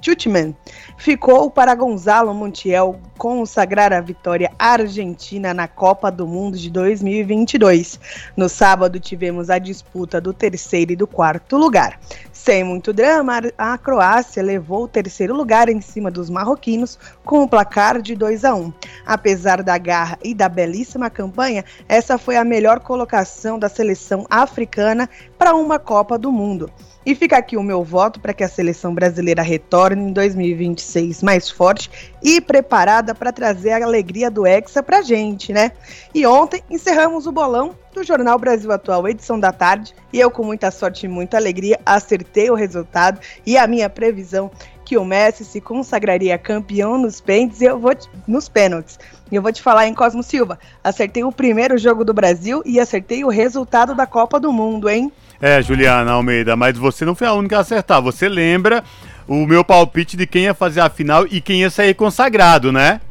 [SPEAKER 3] Tchutman. Ficou para Gonzalo Montiel consagrar a vitória argentina na Copa do Mundo de 2022. No sábado tivemos a disputa do terceiro e do quarto lugar. Sem muito drama, a Croácia levou o terceiro lugar em cima dos marroquinos com o placar de 2 a 1. Apesar da garra e da belíssima campanha, essa foi a melhor colocação da seleção africana para uma Copa do Mundo. E fica aqui o meu voto para que a seleção brasileira retorne em 2026 mais forte e preparada para trazer a alegria do Hexa para gente, né? E ontem encerramos o bolão do Jornal Brasil Atual, edição da tarde, e eu com muita sorte e muita alegria acertei o resultado e a minha previsão que o Messi se consagraria campeão nos pênaltis, eu vou te, nos pênaltis. E eu vou te falar em Cosmo Silva, acertei o primeiro jogo do Brasil e acertei o resultado da Copa do Mundo, hein?
[SPEAKER 1] É, Juliana Almeida, mas você não foi a única a acertar. Você lembra o meu palpite de quem ia fazer a final e quem ia sair consagrado, né?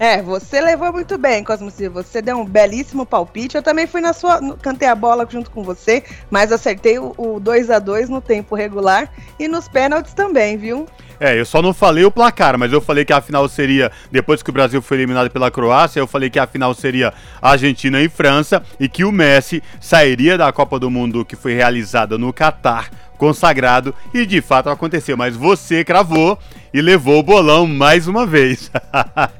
[SPEAKER 3] É, você levou muito bem, Cosmo Silva. Você deu um belíssimo palpite. Eu também fui na sua. Cantei a bola junto com você, mas acertei o, o 2 a 2 no tempo regular e nos pênaltis também, viu?
[SPEAKER 1] É, eu só não falei o placar, mas eu falei que a final seria, depois que o Brasil foi eliminado pela Croácia, eu falei que a final seria Argentina e França e que o Messi sairia da Copa do Mundo que foi realizada no Catar, consagrado, e de fato aconteceu. Mas você cravou e levou o bolão mais uma vez.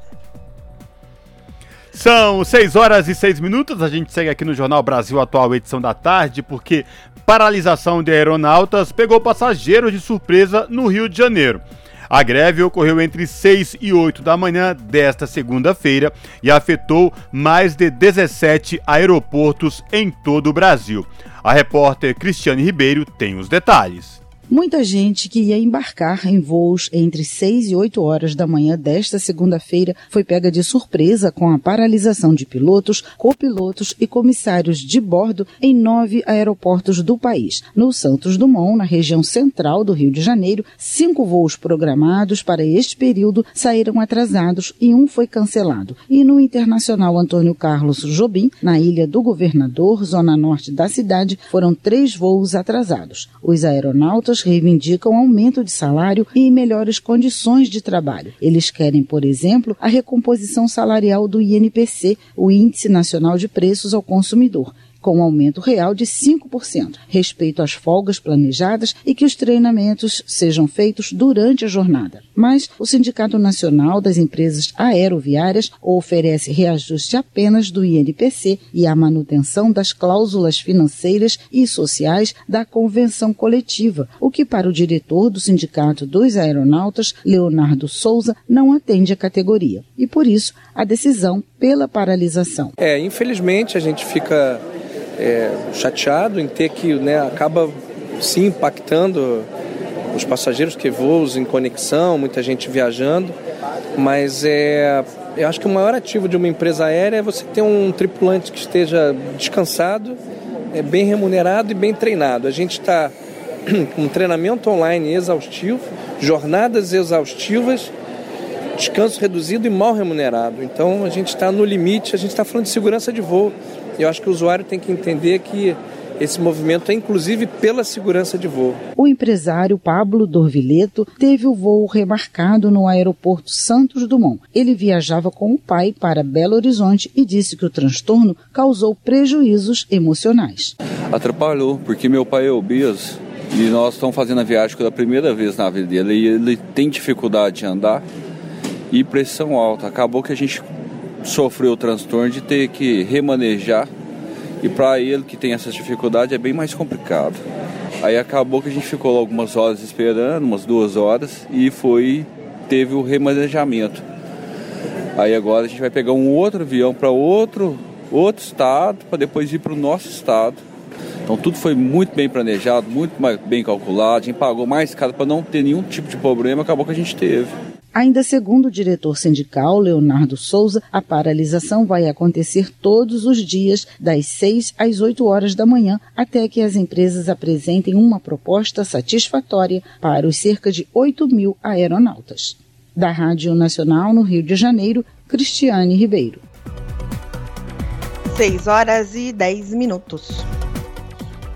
[SPEAKER 1] São 6 horas e 6 minutos. A gente segue aqui no Jornal Brasil Atual, edição da tarde, porque paralisação de aeronautas pegou passageiros de surpresa no Rio de Janeiro. A greve ocorreu entre 6 e 8 da manhã desta segunda-feira e afetou mais de 17 aeroportos em todo o Brasil. A repórter Cristiane Ribeiro tem os detalhes.
[SPEAKER 26] Muita gente que ia embarcar em voos entre 6 e 8 horas da manhã desta segunda-feira foi pega de surpresa com a paralisação de pilotos, copilotos e comissários de bordo em nove aeroportos do país. No Santos Dumont, na região central do Rio de Janeiro, cinco voos programados para este período saíram atrasados e um foi cancelado. E no Internacional Antônio Carlos Jobim, na Ilha do Governador, zona norte da cidade, foram três voos atrasados. Os aeronautas reivindicam aumento de salário e melhores condições de trabalho. Eles querem, por exemplo, a recomposição salarial do INPC, o Índice Nacional de Preços ao Consumidor, com um aumento real de 5%, respeito às folgas planejadas e que os treinamentos sejam feitos durante a jornada. Mas o Sindicato Nacional das Empresas Aeroviárias oferece reajuste apenas do INPC e a manutenção das cláusulas financeiras e sociais da convenção coletiva, o que para o diretor do Sindicato dos Aeronautas, Leonardo Souza, não atende à categoria. E por isso, a decisão pela paralisação.
[SPEAKER 27] É, infelizmente a gente fica é, chateado em ter que, né, acaba sim impactando os passageiros que voos em conexão, muita gente viajando, mas é, eu acho que o maior ativo de uma empresa aérea é você ter um tripulante que esteja descansado, é, bem remunerado e bem treinado. A gente está com um treinamento online exaustivo, jornadas exaustivas, descanso reduzido e mal remunerado. Então a gente está no limite, a gente está falando de segurança de voo. Eu acho que o usuário tem que entender que esse movimento é inclusive pela segurança de voo.
[SPEAKER 26] O empresário Pablo Dorvileto teve o voo remarcado no aeroporto Santos Dumont. Ele viajava com o pai para Belo Horizonte e disse que o transtorno causou prejuízos emocionais.
[SPEAKER 28] Atrapalhou, porque meu pai é obeso e nós estamos fazendo a viagem pela primeira vez na vida dele e ele tem dificuldade de andar e pressão alta. Acabou que a gente sofreu o transtorno de ter que remanejar e para ele que tem essa dificuldade é bem mais complicado. Aí acabou que a gente ficou algumas horas esperando, umas duas horas, e foi teve o remanejamento. Aí agora a gente vai pegar um outro avião para outro outro estado para depois ir para o nosso estado. Então tudo foi muito bem planejado, muito bem calculado. A gente pagou mais caro para não ter nenhum tipo de problema, acabou que a gente teve.
[SPEAKER 26] Ainda segundo o diretor sindical, Leonardo Souza, a paralisação vai acontecer todos os dias, das 6 às 8 horas da manhã, até que as empresas apresentem uma proposta satisfatória para os cerca de 8 mil aeronautas. Da Rádio Nacional no Rio de Janeiro, Cristiane Ribeiro.
[SPEAKER 3] 6 horas e 10 minutos.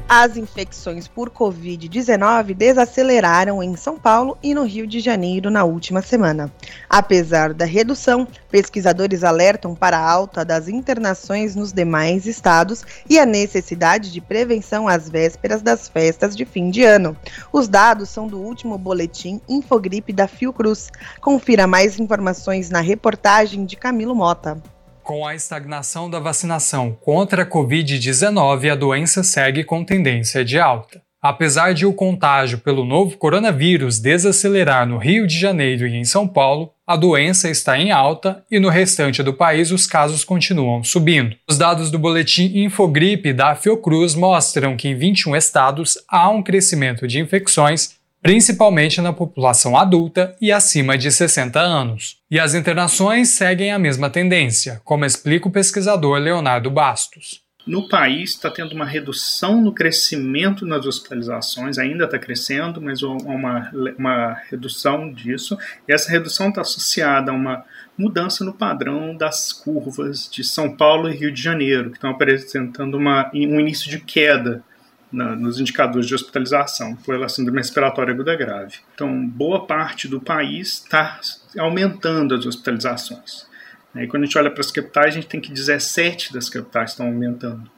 [SPEAKER 3] As infecções por Covid-19 desaceleraram em São Paulo e no Rio de Janeiro na última semana. Apesar da redução, pesquisadores alertam para a alta das internações nos demais estados e a necessidade de prevenção às vésperas das festas de fim de ano. Os dados são do último boletim Infogripe da Fiocruz. Confira mais informações na reportagem de Camilo Mota.
[SPEAKER 29] Com a estagnação da vacinação contra a Covid-19, a doença segue com tendência de alta. Apesar de o contágio pelo novo coronavírus desacelerar no Rio de Janeiro e em São Paulo, a doença está em alta e no restante do país os casos continuam subindo. Os dados do boletim Infogripe da Fiocruz mostram que em 21 estados há um crescimento de infecções principalmente na população adulta e acima de 60 anos. E as internações seguem a mesma tendência, como explica o pesquisador Leonardo Bastos.
[SPEAKER 30] No país está tendo uma redução no crescimento nas hospitalizações, ainda está crescendo, mas uma, uma redução disso. E essa redução está associada a uma mudança no padrão das curvas de São Paulo e Rio de Janeiro, que estão apresentando uma, um início de queda na, nos indicadores de hospitalização pela síndrome respiratória aguda grave. Então, boa parte do país está aumentando as hospitalizações. E quando a gente olha para as capitais, a gente tem que 17 das capitais estão aumentando.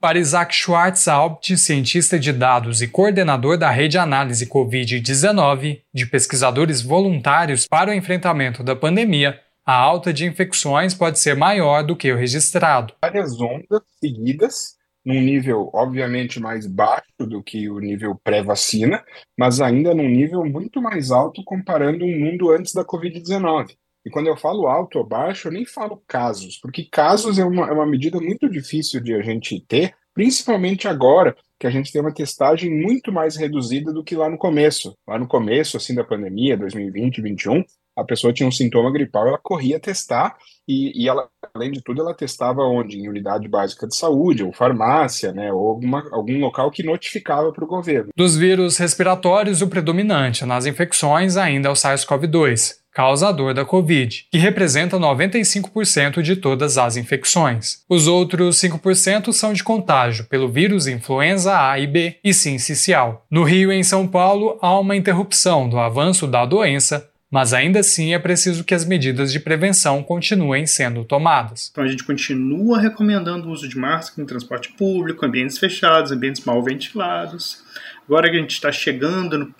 [SPEAKER 29] Para Isaac Schwartz-Alpt, cientista de dados e coordenador da rede análise Covid-19 de pesquisadores voluntários para o enfrentamento da pandemia, a alta de infecções pode ser maior do que o registrado.
[SPEAKER 31] Várias ondas seguidas num nível obviamente mais baixo do que o nível pré-vacina, mas ainda num nível muito mais alto comparando um mundo antes da Covid-19. E quando eu falo alto ou baixo, eu nem falo casos, porque casos é uma, é uma medida muito difícil de a gente ter, principalmente agora que a gente tem uma testagem muito mais reduzida do que lá no começo. Lá no começo, assim, da pandemia, 2020, 2021, a pessoa tinha um sintoma gripal, ela corria testar e, e ela, além de tudo, ela testava onde? Em unidade básica de saúde, ou farmácia, né, ou alguma, algum local que notificava para o governo.
[SPEAKER 29] Dos vírus respiratórios, o predominante nas infecções ainda é o SARS-CoV-2, causador da Covid, que representa 95% de todas as infecções. Os outros 5% são de contágio pelo vírus influenza A e B e sincicial. No Rio e em São Paulo, há uma interrupção do avanço da doença mas ainda assim é preciso que as medidas de prevenção continuem sendo tomadas.
[SPEAKER 30] Então a gente continua recomendando o uso de máscara em transporte público, ambientes fechados, ambientes mal ventilados. Agora que a gente está chegando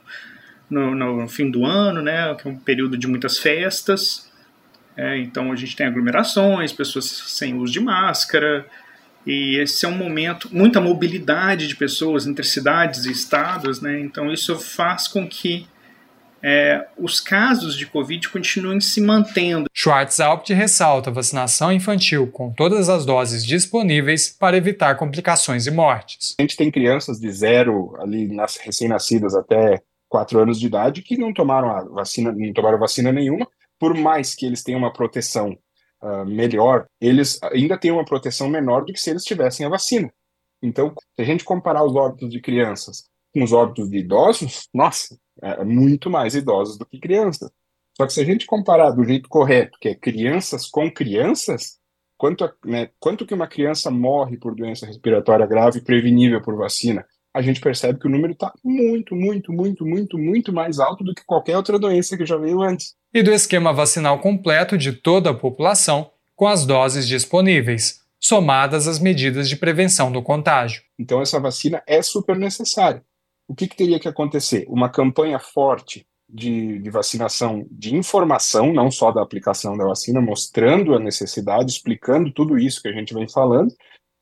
[SPEAKER 30] no, no, no, fim do ano, né, que é um período de muitas festas, é, então a gente tem aglomerações, pessoas sem uso de máscara, e esse é um momento, muita mobilidade de pessoas entre cidades e estados, né? Então isso faz com que é, os casos de Covid continuem se mantendo.
[SPEAKER 29] Schwartz-Alpt ressalta a vacinação infantil com todas as doses disponíveis para evitar complicações e mortes.
[SPEAKER 31] A gente tem crianças de zero, ali, recém-nascidas até 4 anos de idade, que não tomaram a vacina, não tomaram vacina nenhuma, por mais que eles tenham uma proteção uh, melhor, eles ainda têm uma proteção menor do que se eles tivessem a vacina. Então, se a gente comparar os óbitos de crianças com os óbitos de idosos, nossa, é muito mais idosos do que crianças. Só que se a gente comparar do jeito correto, que é crianças com crianças, quanto, né, quanto que uma criança morre por doença respiratória grave prevenível por vacina, a gente percebe que o número está muito, muito, muito, muito, muito mais alto do que qualquer outra doença que já veio antes.
[SPEAKER 29] E do esquema vacinal completo de toda a população, com as doses disponíveis, somadas às medidas de prevenção do contágio.
[SPEAKER 31] Então, essa vacina é super necessária o que, que teria que acontecer? Uma campanha forte de, de, vacinação, de informação, não só da aplicação da vacina, mostrando a necessidade, explicando tudo isso que a gente vem falando,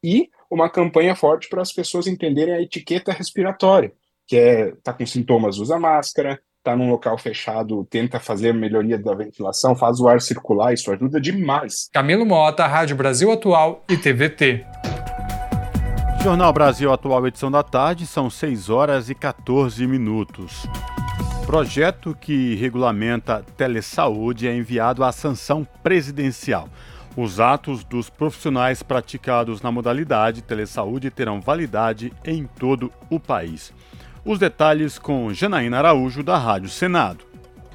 [SPEAKER 31] e uma campanha forte para as pessoas entenderem a etiqueta respiratória, que é tá com sintomas, usa máscara, tá num local fechado, tenta fazer melhoria da ventilação, faz o ar circular, isso ajuda demais.
[SPEAKER 29] Camilo Mota, Rádio Brasil Atual e TVT.
[SPEAKER 1] Jornal Brasil Atual, edição da tarde, são 6 horas e 14 minutos. Projeto que regulamenta telesaúde é enviado à sanção presidencial. Os atos dos profissionais praticados na modalidade telesaúde terão validade em todo o país. Os detalhes com Janaína Araújo, da Rádio Senado.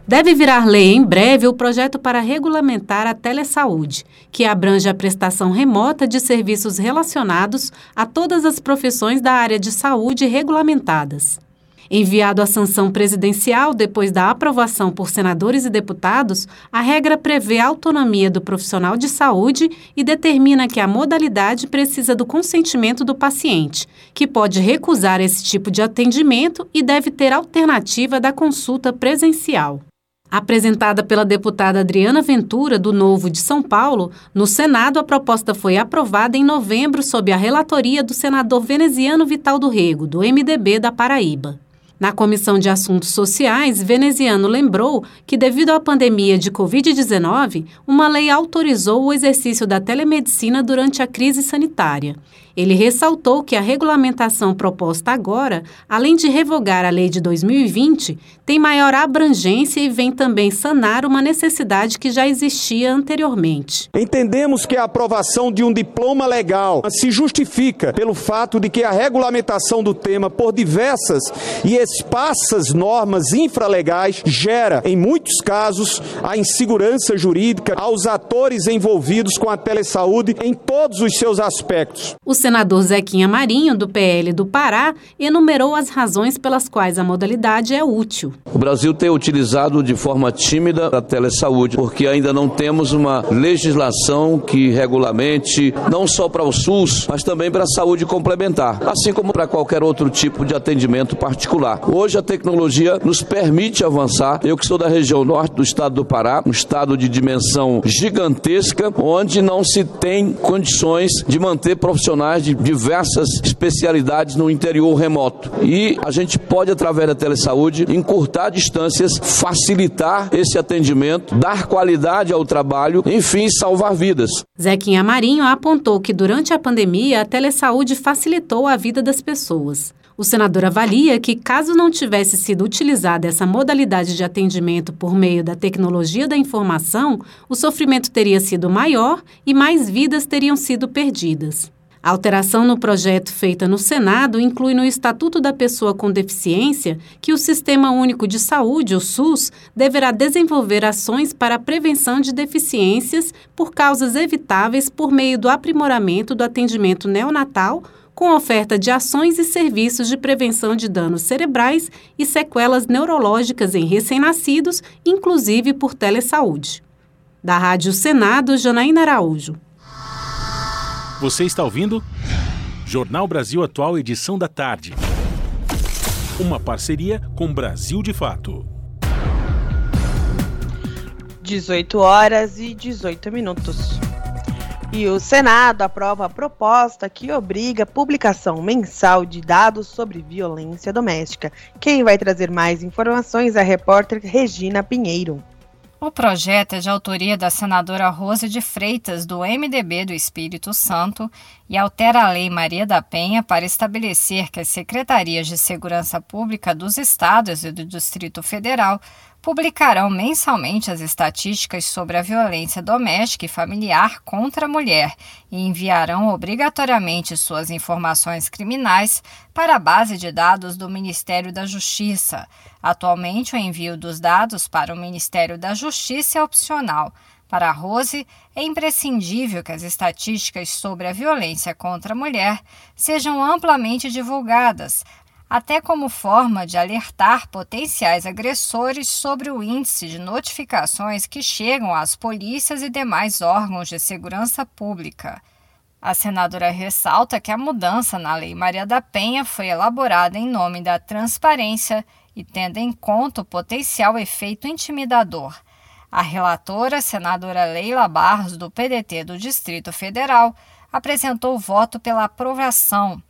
[SPEAKER 32] Deve virar lei em breve o projeto para regulamentar a telesaúde, que abrange a prestação remota de serviços relacionados a todas as profissões da área de saúde regulamentadas. Enviado à sanção presidencial depois da aprovação por senadores e deputados, a regra prevê a autonomia do profissional de saúde e determina que a modalidade precisa do consentimento do paciente, que pode recusar esse tipo de atendimento e deve ter alternativa da consulta presencial. Apresentada pela deputada Adriana Ventura, do Novo de São Paulo, no Senado a proposta foi aprovada em novembro sob a relatoria do senador veneziano Vital do Rego, do MDB da Paraíba. Na Comissão de Assuntos Sociais, Veneziano lembrou que, devido à pandemia de Covid-19, uma lei autorizou o exercício da telemedicina durante a crise sanitária. Ele ressaltou que a regulamentação proposta agora, além de revogar a lei de 2020, tem maior abrangência e vem também sanar uma necessidade que já existia anteriormente.
[SPEAKER 33] Entendemos que a aprovação de um diploma legal se justifica pelo fato de que a regulamentação do tema por diversas e esparsas normas infralegais gera, em muitos casos, a insegurança jurídica aos atores envolvidos com a telesaúde em todos os seus aspectos.
[SPEAKER 32] O senador Zequinha Marinho, do PL do Pará, enumerou as razões pelas quais a modalidade é útil.
[SPEAKER 34] O Brasil tem utilizado de forma tímida a telesaúde, porque ainda não temos uma legislação que regulamente não só para o SUS, mas também para a saúde complementar, assim como para qualquer outro tipo de atendimento particular. Hoje a tecnologia nos permite avançar. Eu que sou da região norte do estado do Pará, um estado de dimensão gigantesca, onde não se tem condições de manter profissionais de diversas especialidades no interior remoto. E a gente pode, através da telesaúde, encurtar distâncias, facilitar esse atendimento, dar qualidade ao trabalho, enfim, salvar vidas.
[SPEAKER 32] Zequinha Marinho apontou que durante a pandemia a telesaúde facilitou a vida das pessoas. O senador avalia que, caso não tivesse sido utilizada essa modalidade de atendimento por meio da tecnologia da informação, o sofrimento teria sido maior e mais vidas teriam sido perdidas. A alteração no projeto feita no Senado inclui no Estatuto da Pessoa com Deficiência que o Sistema Único de Saúde, o SUS, deverá desenvolver ações para a prevenção de deficiências por causas evitáveis por meio do aprimoramento do atendimento neonatal com oferta de ações e serviços de prevenção de danos cerebrais e sequelas neurológicas em recém-nascidos, inclusive por telesaúde. Da Rádio Senado, Janaína Araújo.
[SPEAKER 2] Você está ouvindo? Jornal Brasil Atual, edição da tarde. Uma parceria com Brasil de Fato.
[SPEAKER 3] 18 horas e 18 minutos. E o Senado aprova a proposta que obriga a publicação mensal de dados sobre violência doméstica. Quem vai trazer mais informações é a repórter Regina Pinheiro.
[SPEAKER 35] O projeto é de autoria da senadora Rose de Freitas, do MDB do Espírito Santo, e altera a Lei Maria da Penha para estabelecer que as secretarias de segurança pública dos estados e do Distrito Federal publicarão mensalmente as estatísticas sobre a violência doméstica e familiar contra a mulher e enviarão obrigatoriamente suas informações criminais para a base de dados do Ministério da Justiça. Atualmente, o envio dos dados para o Ministério da Justiça é opcional. Para a Rose, é imprescindível que as estatísticas sobre a violência contra a mulher sejam amplamente divulgadas, até como forma de alertar potenciais agressores sobre o índice de notificações que chegam às polícias e demais órgãos de segurança pública. A senadora ressalta que a mudança na Lei Maria da Penha foi elaborada em nome da transparência e tendo em conta o potencial efeito intimidador. A relatora, senadora Leila Barros, do PDT do Distrito Federal, apresentou voto pela aprovação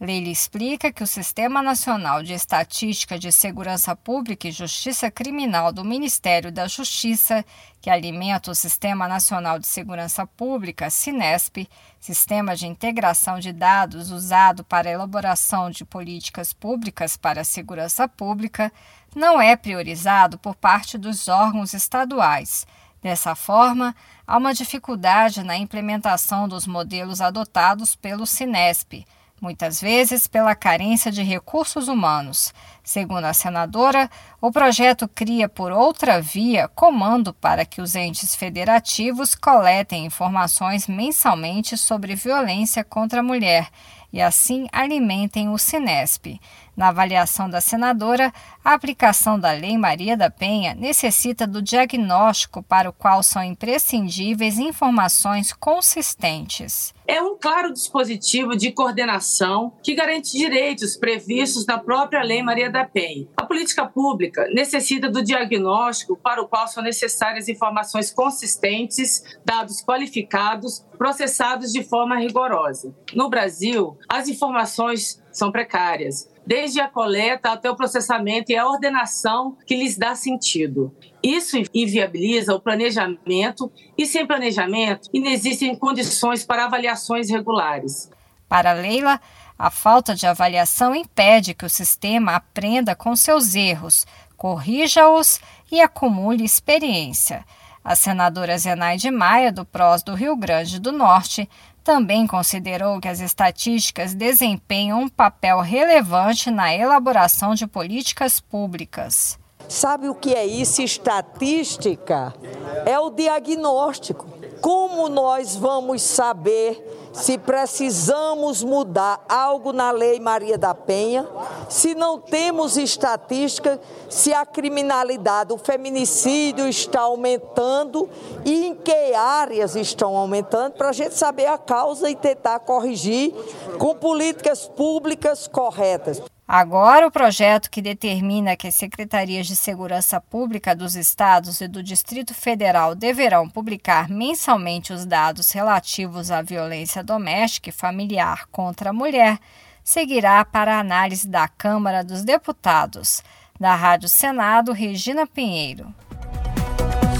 [SPEAKER 35] Leila explica que o Sistema Nacional de Estatística de Segurança Pública e Justiça Criminal do Ministério da Justiça, que alimenta o Sistema Nacional de Segurança Pública, SINESP, sistema de integração de dados usado para a elaboração de políticas públicas para a segurança pública, não é priorizado por parte dos órgãos estaduais. Dessa forma, há uma dificuldade na implementação dos modelos adotados pelo SINESP muitas vezes pela carência de recursos humanos. Segundo a senadora, o projeto cria por outra via comando para que os entes federativos coletem informações mensalmente sobre violência contra a mulher e assim alimentem o Sinesp. Na avaliação da senadora, a aplicação da Lei Maria da Penha necessita do diagnóstico para o qual são imprescindíveis informações consistentes.
[SPEAKER 36] É um claro dispositivo de coordenação que garante direitos previstos na própria Lei Maria da Penha. A política pública necessita do diagnóstico para o qual são necessárias informações consistentes, dados qualificados, processados de forma rigorosa. No Brasil, as informações são precárias desde a coleta até o processamento e a ordenação que lhes dá sentido. Isso inviabiliza o planejamento e, sem planejamento, inexistem condições para avaliações regulares.
[SPEAKER 35] Para Leila, a falta de avaliação impede que o sistema aprenda com seus erros, corrija-os e acumule experiência. A senadora Zenaide Maia, do PROS do Rio Grande do Norte, também considerou que as estatísticas desempenham um papel relevante na elaboração de políticas públicas.
[SPEAKER 37] Sabe o que é isso? Estatística é o diagnóstico. Como nós vamos saber se precisamos mudar algo na Lei Maria da Penha, se não temos estatística, se a criminalidade, o feminicídio está aumentando e em que áreas estão aumentando, para a gente saber a causa e tentar corrigir com políticas públicas corretas.
[SPEAKER 35] Agora, o projeto que determina que as secretarias de segurança pública dos estados e do Distrito Federal deverão publicar mensalmente os dados relativos à violência doméstica e familiar contra a mulher seguirá para a análise da Câmara dos Deputados. Da Rádio Senado, Regina Pinheiro.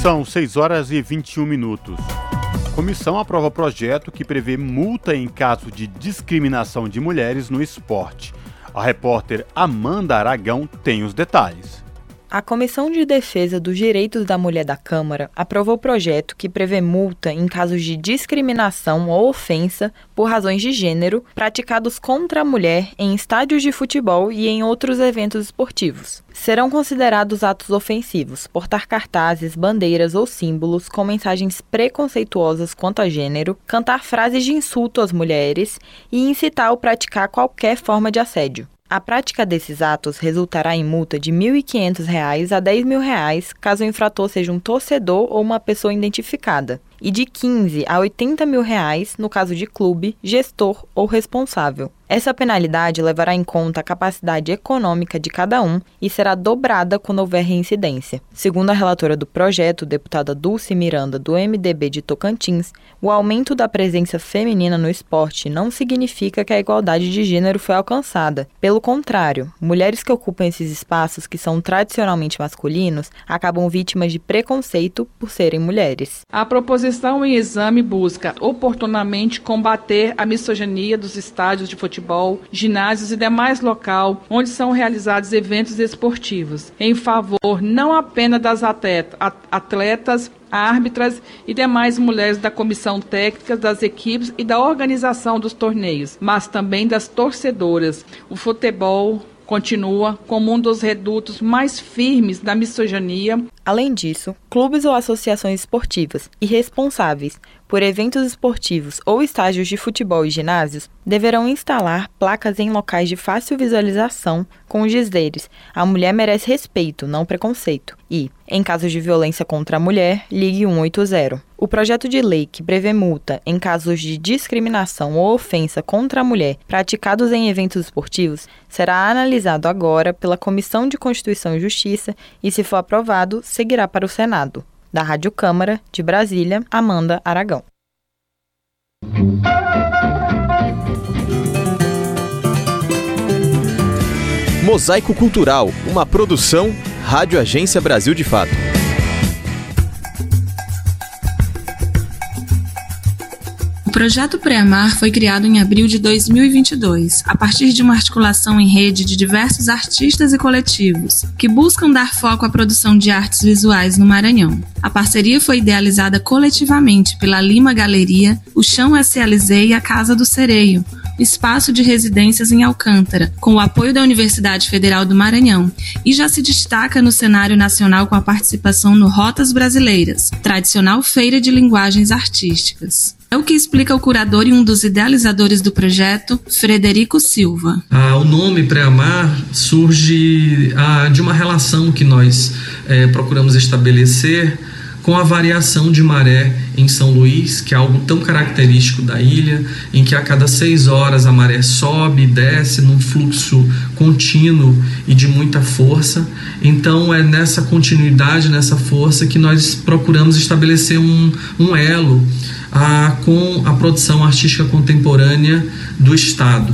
[SPEAKER 1] São 6 horas e 21 minutos. Comissão aprova projeto que prevê multa em caso de discriminação de mulheres no esporte. A repórter Amanda Aragão tem os detalhes.
[SPEAKER 38] A Comissão de Defesa dos Direitos da Mulher da Câmara aprovou o projeto que prevê multa em casos de discriminação ou ofensa por razões de gênero praticados contra a mulher em estádios de futebol e em outros eventos esportivos. Serão considerados atos ofensivos portar cartazes, bandeiras ou símbolos com mensagens preconceituosas quanto a gênero, cantar frases de insulto às mulheres e incitar ou praticar qualquer forma de assédio. A prática desses atos resultará em multa de R$ 1.500 a 10 mil reais, caso o infrator seja um torcedor ou uma pessoa identificada. E de 15 a 80 mil reais no caso de clube, gestor ou responsável. Essa penalidade levará em conta a capacidade econômica de cada um e será dobrada quando houver reincidência. Segundo a relatora do projeto, deputada Dulce Miranda, do MDB de Tocantins, o aumento da presença feminina no esporte não significa que a igualdade de gênero foi alcançada. Pelo contrário, mulheres que ocupam esses espaços que são tradicionalmente masculinos acabam vítimas de preconceito por serem mulheres.
[SPEAKER 39] A proposição em exame busca oportunamente combater a misoginia dos estádios de futebol ginásios e demais local onde são realizados eventos esportivos, em favor não apenas das atletas, árbitras e demais mulheres da comissão técnica das equipes e da organização dos torneios, mas também das torcedoras. O futebol continua como um dos redutos mais firmes da misoginia.
[SPEAKER 38] Além disso, clubes ou associações esportivas e responsáveis por eventos esportivos ou estágios de futebol e ginásios deverão instalar placas em locais de fácil visualização com os dizeres: a mulher merece respeito, não preconceito. E, em casos de violência contra a mulher, ligue 180. O projeto de lei que prevê multa em casos de discriminação ou ofensa contra a mulher praticados em eventos esportivos será analisado agora pela Comissão de Constituição e Justiça e, se for aprovado, seguirá para o Senado. Da Rádio Câmara, de Brasília, Amanda Aragão.
[SPEAKER 40] Mosaico Cultural, uma produção Rádio Agência Brasil de Fato.
[SPEAKER 41] O projeto Preamar foi criado em abril de 2022, a partir de uma articulação em rede de diversos artistas e coletivos, que buscam dar foco à produção de artes visuais no Maranhão. A parceria foi idealizada coletivamente pela Lima Galeria, o Chão SLZ e a Casa do Sereio, espaço de residências em Alcântara, com o apoio da Universidade Federal do Maranhão, e já se destaca no cenário nacional com a participação no Rotas Brasileiras, tradicional feira de linguagens artísticas. É o que explica o curador e um dos idealizadores do projeto, Frederico Silva.
[SPEAKER 42] Ah, o nome Pré-Amar surge ah, de uma relação que nós eh, procuramos estabelecer com a variação de maré em São Luís, que é algo tão característico da ilha, em que a cada seis horas a maré sobe e desce num fluxo contínuo e de muita força. Então é nessa continuidade, nessa força, que nós procuramos estabelecer um, um elo a, com a produção artística contemporânea do Estado.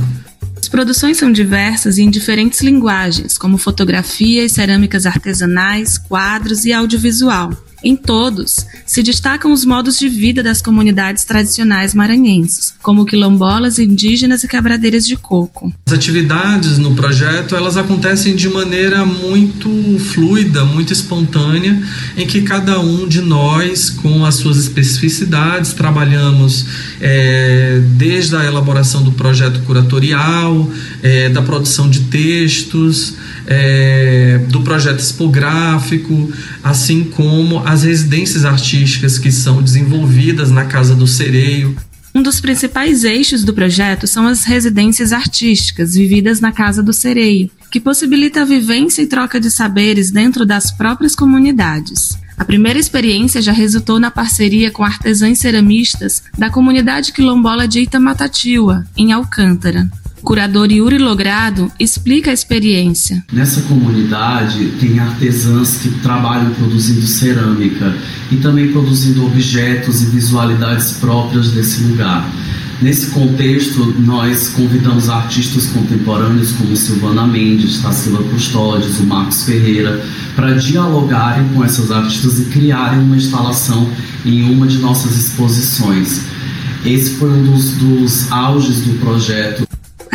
[SPEAKER 41] As produções são diversas e em diferentes linguagens, como fotografia e cerâmicas artesanais, quadros e audiovisual. Em todos, se destacam os modos de vida das comunidades tradicionais maranhenses, como quilombolas, indígenas e quebradeiras de coco.
[SPEAKER 42] As atividades no projeto elas acontecem de maneira muito fluida, muito espontânea, em que cada um de nós, com as suas especificidades, trabalhamos é, desde a elaboração do projeto curatorial, é, da produção de textos, é, do projeto expográfico, assim como as residências artísticas que são desenvolvidas na Casa do Sereio.
[SPEAKER 41] Um dos principais eixos do projeto são as residências artísticas vividas na Casa do Sereio, que possibilita a vivência e troca de saberes dentro das próprias comunidades. A primeira experiência já resultou na parceria com artesãs ceramistas da comunidade quilombola de Itamatatiua, em Alcântara curador Yuri Logrado explica a experiência.
[SPEAKER 43] Nessa comunidade tem artesãs que trabalham produzindo cerâmica e também produzindo objetos e visualidades próprias desse lugar. Nesse contexto, nós convidamos artistas contemporâneos como Silvana Mendes, Tarsila Custódios, o Marcos Ferreira, para dialogarem com essas artistas e criarem uma instalação em uma de nossas exposições. Esse foi um dos, dos auges do projeto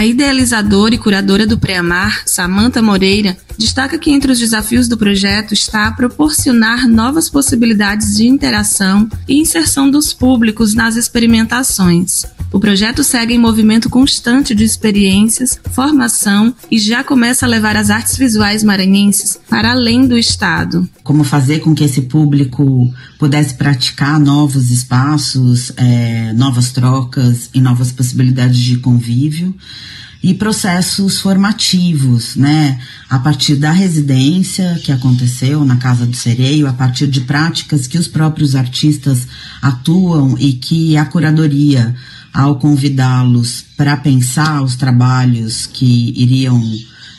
[SPEAKER 41] a idealizadora e curadora do Preamar, Samanta Moreira, destaca que entre os desafios do projeto está proporcionar novas possibilidades de interação e inserção dos públicos nas experimentações. O projeto segue em movimento constante de experiências, formação e já começa a levar as artes visuais maranhenses para além do estado.
[SPEAKER 44] Como fazer com que esse público pudesse praticar novos espaços, é, novas trocas e novas possibilidades de convívio. e processos formativos, né? A partir da residência que aconteceu na Casa do Sereio, a partir de práticas que os próprios artistas atuam e que a curadoria, ao convidá-los para pensar os trabalhos que iriam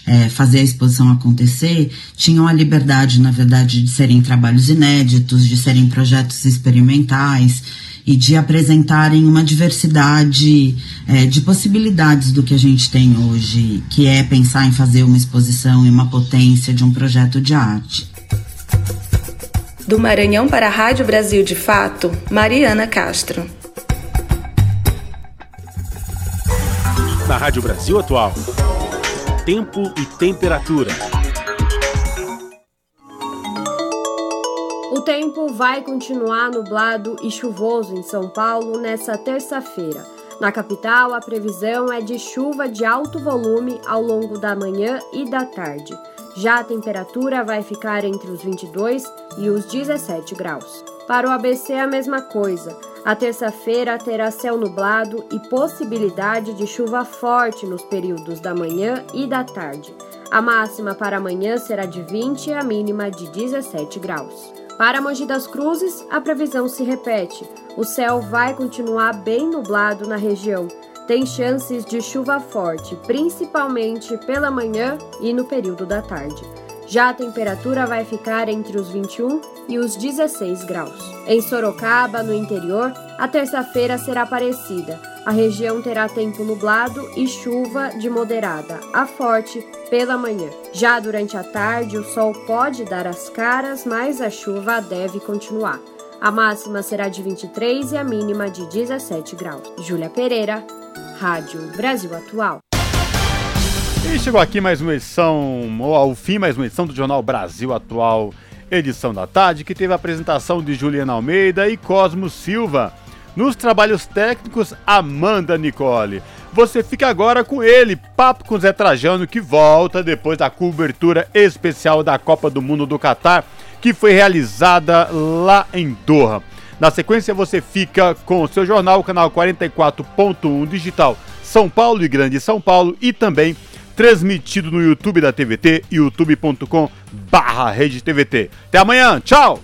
[SPEAKER 44] é, fazer a exposição acontecer, tinham a liberdade, na verdade, de serem trabalhos inéditos, de serem projetos experimentais e de apresentarem uma diversidade é, de possibilidades do que a gente tem hoje, que é pensar em fazer uma exposição e uma potência de um projeto de arte.
[SPEAKER 37] Do Maranhão para a Rádio Brasil de Fato, Mariana Castro.
[SPEAKER 2] Na Rádio Brasil Atual tempo e temperatura.
[SPEAKER 4] O tempo vai continuar nublado e chuvoso em São Paulo nesta terça-feira. Na capital, a previsão é de chuva de alto volume ao longo da manhã e da tarde. Já a temperatura vai ficar entre os 22 e os 17 graus. Para o ABC, a mesma coisa. A terça-feira terá céu nublado e possibilidade de chuva forte nos períodos da manhã e da tarde. A máxima para amanhã será de 20 e a mínima de 17 graus. Para Mogi das Cruzes, a previsão se repete. O céu vai continuar bem nublado na região. Tem chances de chuva forte, principalmente pela manhã e no período da tarde. Já a temperatura vai ficar entre os 21 e os 16 graus. Em Sorocaba, no interior, a terça-feira será parecida. A região terá tempo nublado e chuva de moderada a forte pela manhã. Já durante a tarde, o sol pode dar as caras, mas a chuva deve continuar. A máxima será de 23 e a mínima de 17 graus. Júlia Pereira, Rádio Brasil Atual.
[SPEAKER 1] E chegou aqui mais uma edição, ou ao fim, mais uma edição do Jornal Brasil Atual, edição da tarde, que teve a apresentação de Juliana Almeida e Cosmo Silva. Nos trabalhos técnicos, Amanda Nicole. Você fica agora com ele, Papo com Zé Trajano, que volta depois da cobertura especial da Copa do Mundo do Catar, que foi realizada lá em Doha. Na sequência, você fica com o seu jornal, canal 44.1 digital São Paulo e Grande São Paulo e também transmitido no YouTube da TVT, youtube.com barra Rede TVT. Até amanhã, tchau!